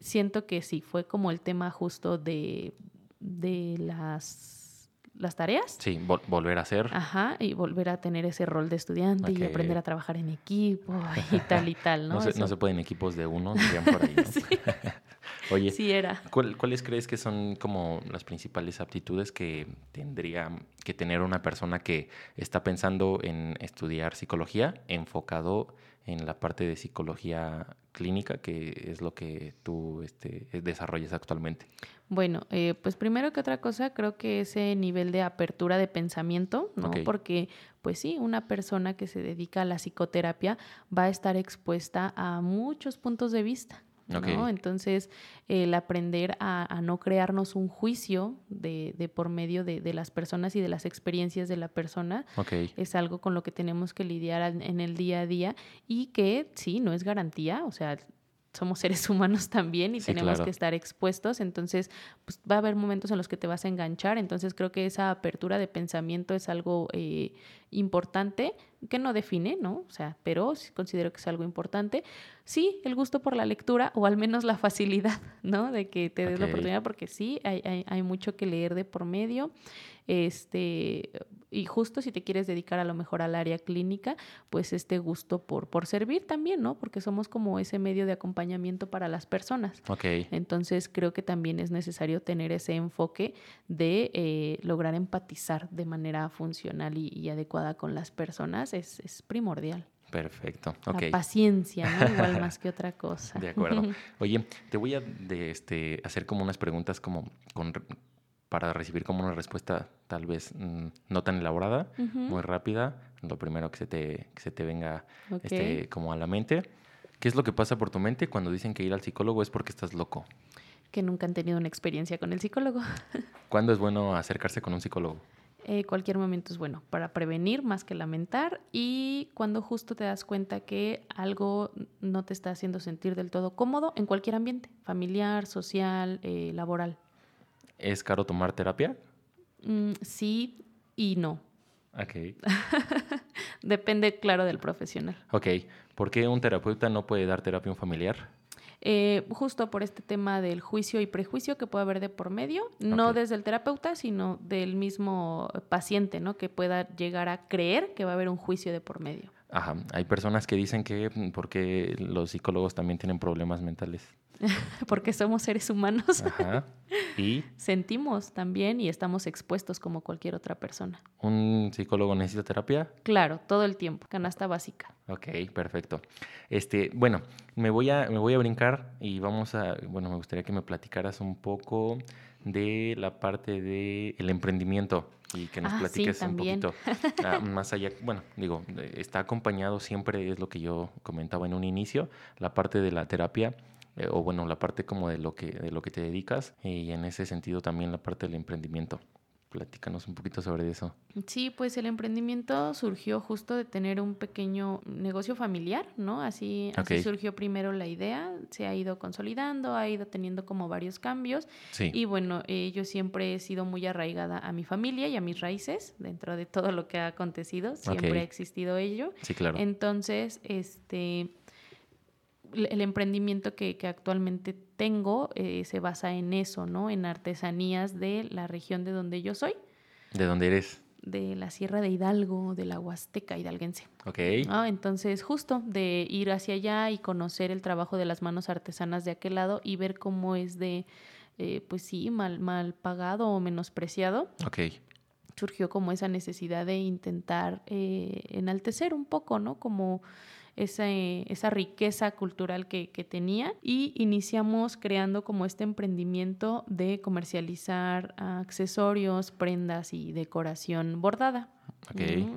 Siento que sí, fue como el tema justo de, de las, las tareas. Sí, vol- volver a hacer. Ajá, y volver a tener ese rol de estudiante y aprender a trabajar en equipo y tal y tal, ¿no? No, se, no Eso se pueden equipos de uno, dirían por ahí. ¿no? Sí. Oye, sí era. ¿cuál- ¿cuáles crees que son como las principales aptitudes que tendría que tener una persona que está pensando en estudiar psicología enfocado en la parte de psicología clínica, que es lo que tú este, desarrollas actualmente? Bueno, eh, pues primero que otra cosa, creo que ese nivel de apertura de pensamiento, ¿no? Porque, pues sí, una persona que se dedica a la psicoterapia va a estar expuesta a muchos puntos de vista. ¿No? Entonces, el aprender a, a no crearnos un juicio de, de por medio de, de las personas y de las experiencias de la persona es algo con lo que tenemos que lidiar en el día a día y que sí, no es garantía, o sea, somos seres humanos también y Sí, tenemos claro. que estar expuestos, entonces pues, va a haber momentos en los que te vas a enganchar, entonces creo que esa apertura de pensamiento es algo eh, importante que no define, ¿no? O sea, pero sí considero que es algo importante. Sí, el gusto por la lectura o al menos la facilidad, ¿no? De que te des la oportunidad porque sí, hay, hay, hay mucho que leer de por medio. Este, y justo si te quieres dedicar a lo mejor al área clínica, pues este gusto por, por servir también, ¿no? Porque somos como ese medio de acompañamiento para las personas. ok. Entonces creo que también es necesario tener ese enfoque de eh, lograr empatizar de manera funcional y, y adecuada con las personas. Es, es primordial. Perfecto. La paciencia, ¿no? Igual más que otra cosa. De acuerdo. Oye, te voy a de, este, hacer como unas preguntas como con, para recibir como una respuesta tal vez mm, no tan elaborada, muy rápida. Lo primero que se te, que se te venga este, como a la mente. ¿Qué es lo que pasa por tu mente cuando dicen que ir al psicólogo es porque estás loco? Que nunca han tenido una experiencia con el psicólogo. ¿Cuándo es bueno acercarse con un psicólogo? Eh, cualquier momento es bueno para prevenir más que lamentar y cuando justo te das cuenta que algo no te está haciendo sentir del todo cómodo en cualquier ambiente, familiar, social, eh, laboral. ¿Es caro tomar terapia? Mm, sí y no. Ok. Depende, claro, del profesional. Ok. ¿Por qué un terapeuta no puede dar terapia a un familiar? eh, justo por este tema del juicio y prejuicio que puede haber de por medio, no desde el terapeuta, sino del mismo paciente, ¿no? Que pueda llegar a creer que va a haber un juicio de por medio. Ajá. Hay personas que dicen que mm, porque los psicólogos también tienen problemas mentales. Porque somos seres humanos, Ajá. Y sentimos también y estamos expuestos como cualquier otra persona. un psicólogo necesita terapia. Claro, todo el tiempo, canasta básica. Ok, perfecto. Este, bueno, me voy a, me voy a brincar y vamos a, bueno, me gustaría que me platicaras un poco de la parte del el emprendimiento y que nos Ah, sí, platiques un poquito ah, más allá. Bueno, digo, eh, está acompañado siempre, es lo que yo comentaba en un inicio, la parte de la terapia. Eh, o bueno, la parte como de lo que de lo que te dedicas y en ese sentido también la parte del emprendimiento. Platícanos un poquito sobre eso. Sí, pues el emprendimiento surgió justo de tener un pequeño negocio familiar, ¿no? Así, así Ok. surgió primero la idea, se ha ido consolidando, ha ido teniendo como varios cambios Sí. y bueno, eh, yo siempre he sido muy arraigada a mi familia y a mis raíces dentro de todo lo que ha acontecido, siempre ha existido ello. sí, claro. Entonces, este, el emprendimiento que, que actualmente tengo eh, se basa en eso, ¿no? En artesanías de la región de donde yo soy, ¿De dónde eres? de la Sierra de Hidalgo, de la Huasteca hidalguense. Ok. Ah, entonces, justo de ir hacia allá y conocer el trabajo de las manos artesanas de aquel lado y ver cómo es de, eh, pues sí, mal, mal pagado o menospreciado Ok. surgió como esa necesidad de intentar eh, enaltecer un poco, ¿no? Como esa, esa riqueza cultural que tenía y iniciamos creando como este emprendimiento de comercializar accesorios, prendas y decoración bordada.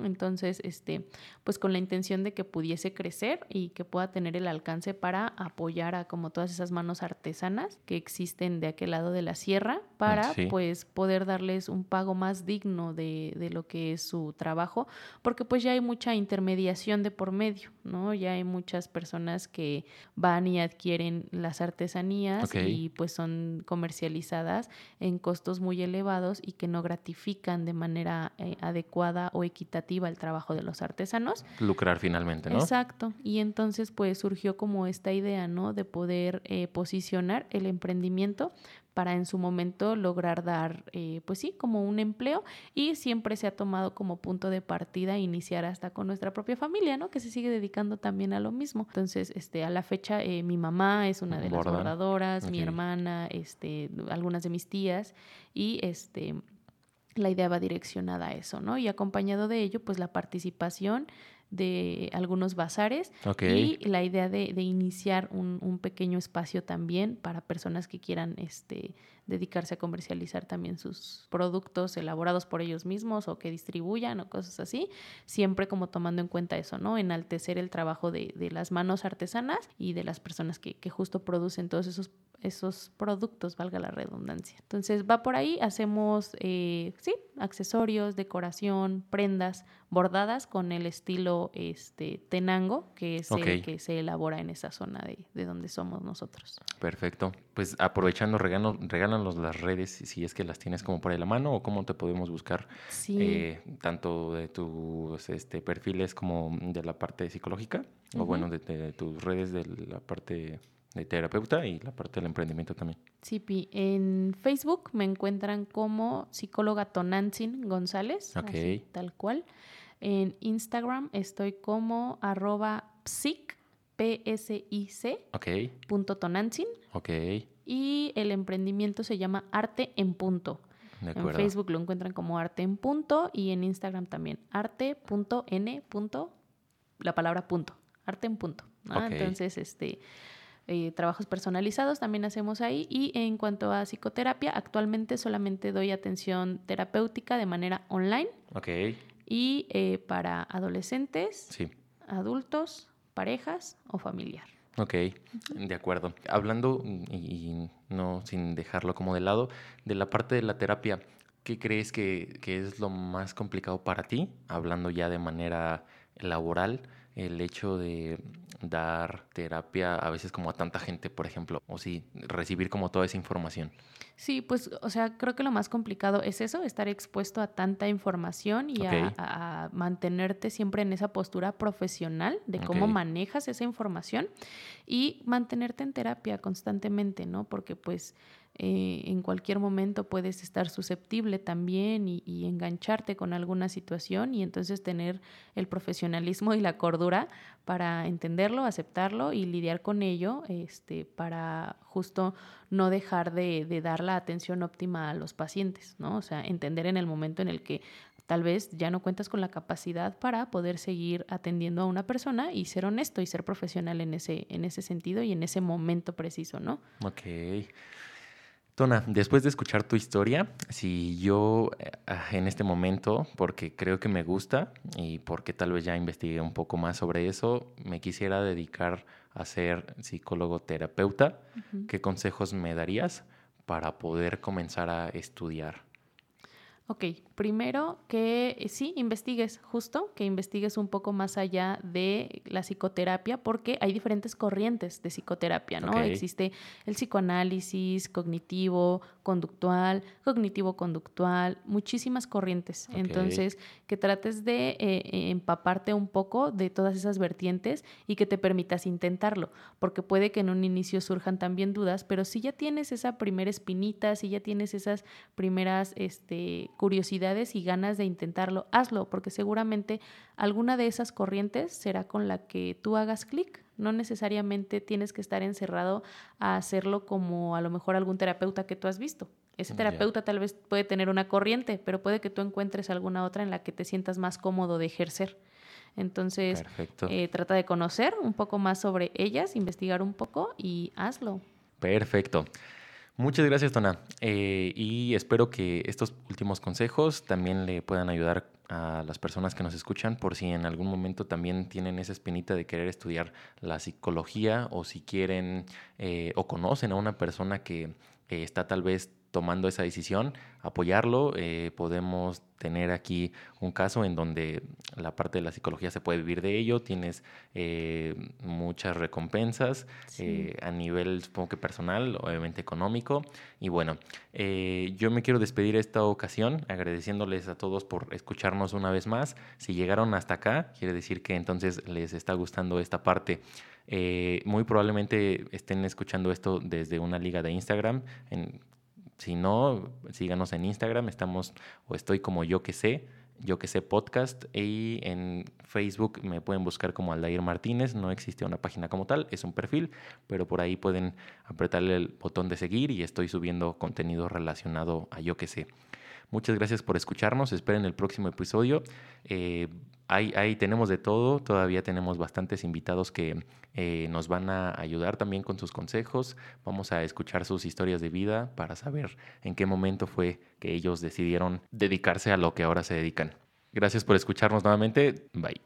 Entonces, este, pues con la intención de que pudiese crecer y que pueda tener el alcance para apoyar a como todas esas manos artesanas que existen de aquel lado de la sierra para Sí. pues poder darles un pago más digno de, de lo que es su trabajo, porque pues ya hay mucha intermediación de por medio, ¿no? Ya hay muchas personas que van y adquieren las artesanías y pues son comercializadas en costos muy elevados y que no gratifican de manera eh, adecuada o equitativa el trabajo de los artesanos. Lucrar finalmente, ¿no? Exacto. Y entonces pues surgió como esta idea, ¿no? De poder eh, posicionar el emprendimiento para en su momento lograr dar, eh, pues sí, como un empleo y siempre se ha tomado como punto de partida iniciar hasta con nuestra propia familia, ¿no? Que se sigue dedicando también a lo mismo. Entonces, este, a la fecha, eh, mi mamá es una de las bordadoras, mi hermana, este, algunas de mis tías y este la idea va direccionada a eso, ¿no? Y acompañado de ello, pues la participación de algunos bazares y la idea de, de iniciar un, un pequeño espacio también para personas que quieran este, dedicarse a comercializar también sus productos elaborados por ellos mismos o que distribuyan o cosas así, siempre como tomando en cuenta eso, ¿no? Enaltecer el trabajo de, de las manos artesanas y de las personas que, que justo producen todos esos esos productos, valga la redundancia. Entonces va por ahí, hacemos, eh, sí, accesorios, decoración, prendas bordadas con el estilo este, tenango, que es el que se elabora en esa zona de, de donde somos nosotros. Perfecto. Pues aprovechando, regalo, las redes si es que las tienes como por ahí la mano o cómo te podemos buscar Sí. eh, tanto de tus este, perfiles como de la parte psicológica o bueno, de, de tus redes de la parte de terapeuta y la parte del emprendimiento también. Sí, Pi. En Facebook me encuentran como psicóloga Tonantzin González, así, tal cual. En Instagram estoy como arroba psic, punto Tonantzin. ok, Y el emprendimiento se llama Arte en Punto. En. Facebook lo encuentran como Arte en Punto y en Instagram también arte.n. La palabra punto. Arte en punto. Entonces, este. eh, trabajos personalizados también hacemos ahí y en cuanto a psicoterapia actualmente solamente doy atención terapéutica de manera online Ok, y eh, para adolescentes, sí. adultos, parejas o familiar. Ok, de acuerdo. Hablando, y, no sin dejarlo como de lado, de la parte de la terapia, ¿qué crees que, que es lo más complicado para ti? Hablando ya de manera laboral, el hecho de, dar terapia a veces como a tanta gente, por ejemplo, o sí, recibir como toda esa información? Sí, pues, o sea, creo que lo más complicado es eso, estar expuesto a tanta información y a, mantenerte siempre en esa postura profesional de cómo manejas esa información y mantenerte en terapia constantemente, ¿no? Porque pues eh, en cualquier momento puedes estar susceptible también y, engancharte con alguna situación y entonces tener el profesionalismo y la cordura para entenderlo, aceptarlo y lidiar con ello, este, para justo no dejar de, de dar la atención óptima a los pacientes, ¿no? O sea, entender en el momento en el que tal vez ya no cuentas con la capacidad para poder seguir atendiendo a una persona y ser honesto y ser profesional en ese, en ese sentido y en ese momento preciso, ¿no? Ok. Tona, después de escuchar tu historia, si yo eh, en este momento, porque creo que me gusta y porque tal vez ya investigué un poco más sobre eso, me quisiera dedicar a ser psicólogo terapeuta, ¿qué consejos me darías para poder comenzar a estudiar? Ok, primero que eh, sí, investigues justo, que investigues un poco más allá de la psicoterapia, porque hay diferentes corrientes de psicoterapia, ¿no? Existe el psicoanálisis cognitivo, conductual, cognitivo-conductual, muchísimas corrientes. Entonces, que trates de eh, eh, empaparte un poco de todas esas vertientes y que te permitas intentarlo, porque puede que en un inicio surjan también dudas, pero si ya tienes esa primera espinita, si ya tienes esas primeras, este, curiosidades y ganas de intentarlo, hazlo, porque seguramente alguna de esas corrientes será con la que tú hagas clic. No necesariamente tienes que estar encerrado a hacerlo como a lo mejor algún terapeuta que tú has visto. Ese terapeuta tal vez puede tener una corriente, pero puede que tú encuentres alguna otra en la que te sientas más cómodo de ejercer. Entonces, eh, trata de conocer un poco más sobre ellas, investigar un poco y hazlo. Perfecto. Muchas gracias, Tona. Eh, y espero que estos últimos consejos también le puedan ayudar a las personas que nos escuchan por si en algún momento también tienen esa espinita de querer estudiar la psicología o si quieren eh, o conocen a una persona que eh, está tal vez tomando esa decisión, apoyarlo. Eh, podemos tener aquí un caso en donde la parte de la psicología se puede vivir de ello, tienes eh, muchas recompensas eh, a nivel, supongo que personal, obviamente económico. Y bueno, yo me quiero despedir esta ocasión agradeciéndoles a todos por escucharnos una vez más. Si llegaron hasta acá, quiere decir que entonces les está gustando esta parte. muy probablemente estén escuchando esto desde una liga de Instagram. En, si no, síganos en Instagram, estamos o estoy como yo que sé, yo que sé podcast y en Facebook me pueden buscar como Aldair Martínez, no existe una página como tal, es un perfil, pero por ahí pueden apretarle el botón de seguir y estoy subiendo contenido relacionado a yo que sé. Muchas gracias por escucharnos. Esperen el próximo episodio. Eh, ahí, tenemos de todo. Todavía tenemos bastantes invitados que eh, nos van a ayudar también con sus consejos. Vamos a escuchar sus historias de vida para saber en qué momento fue que ellos decidieron dedicarse a lo que ahora se dedican. Gracias por escucharnos nuevamente. Bye.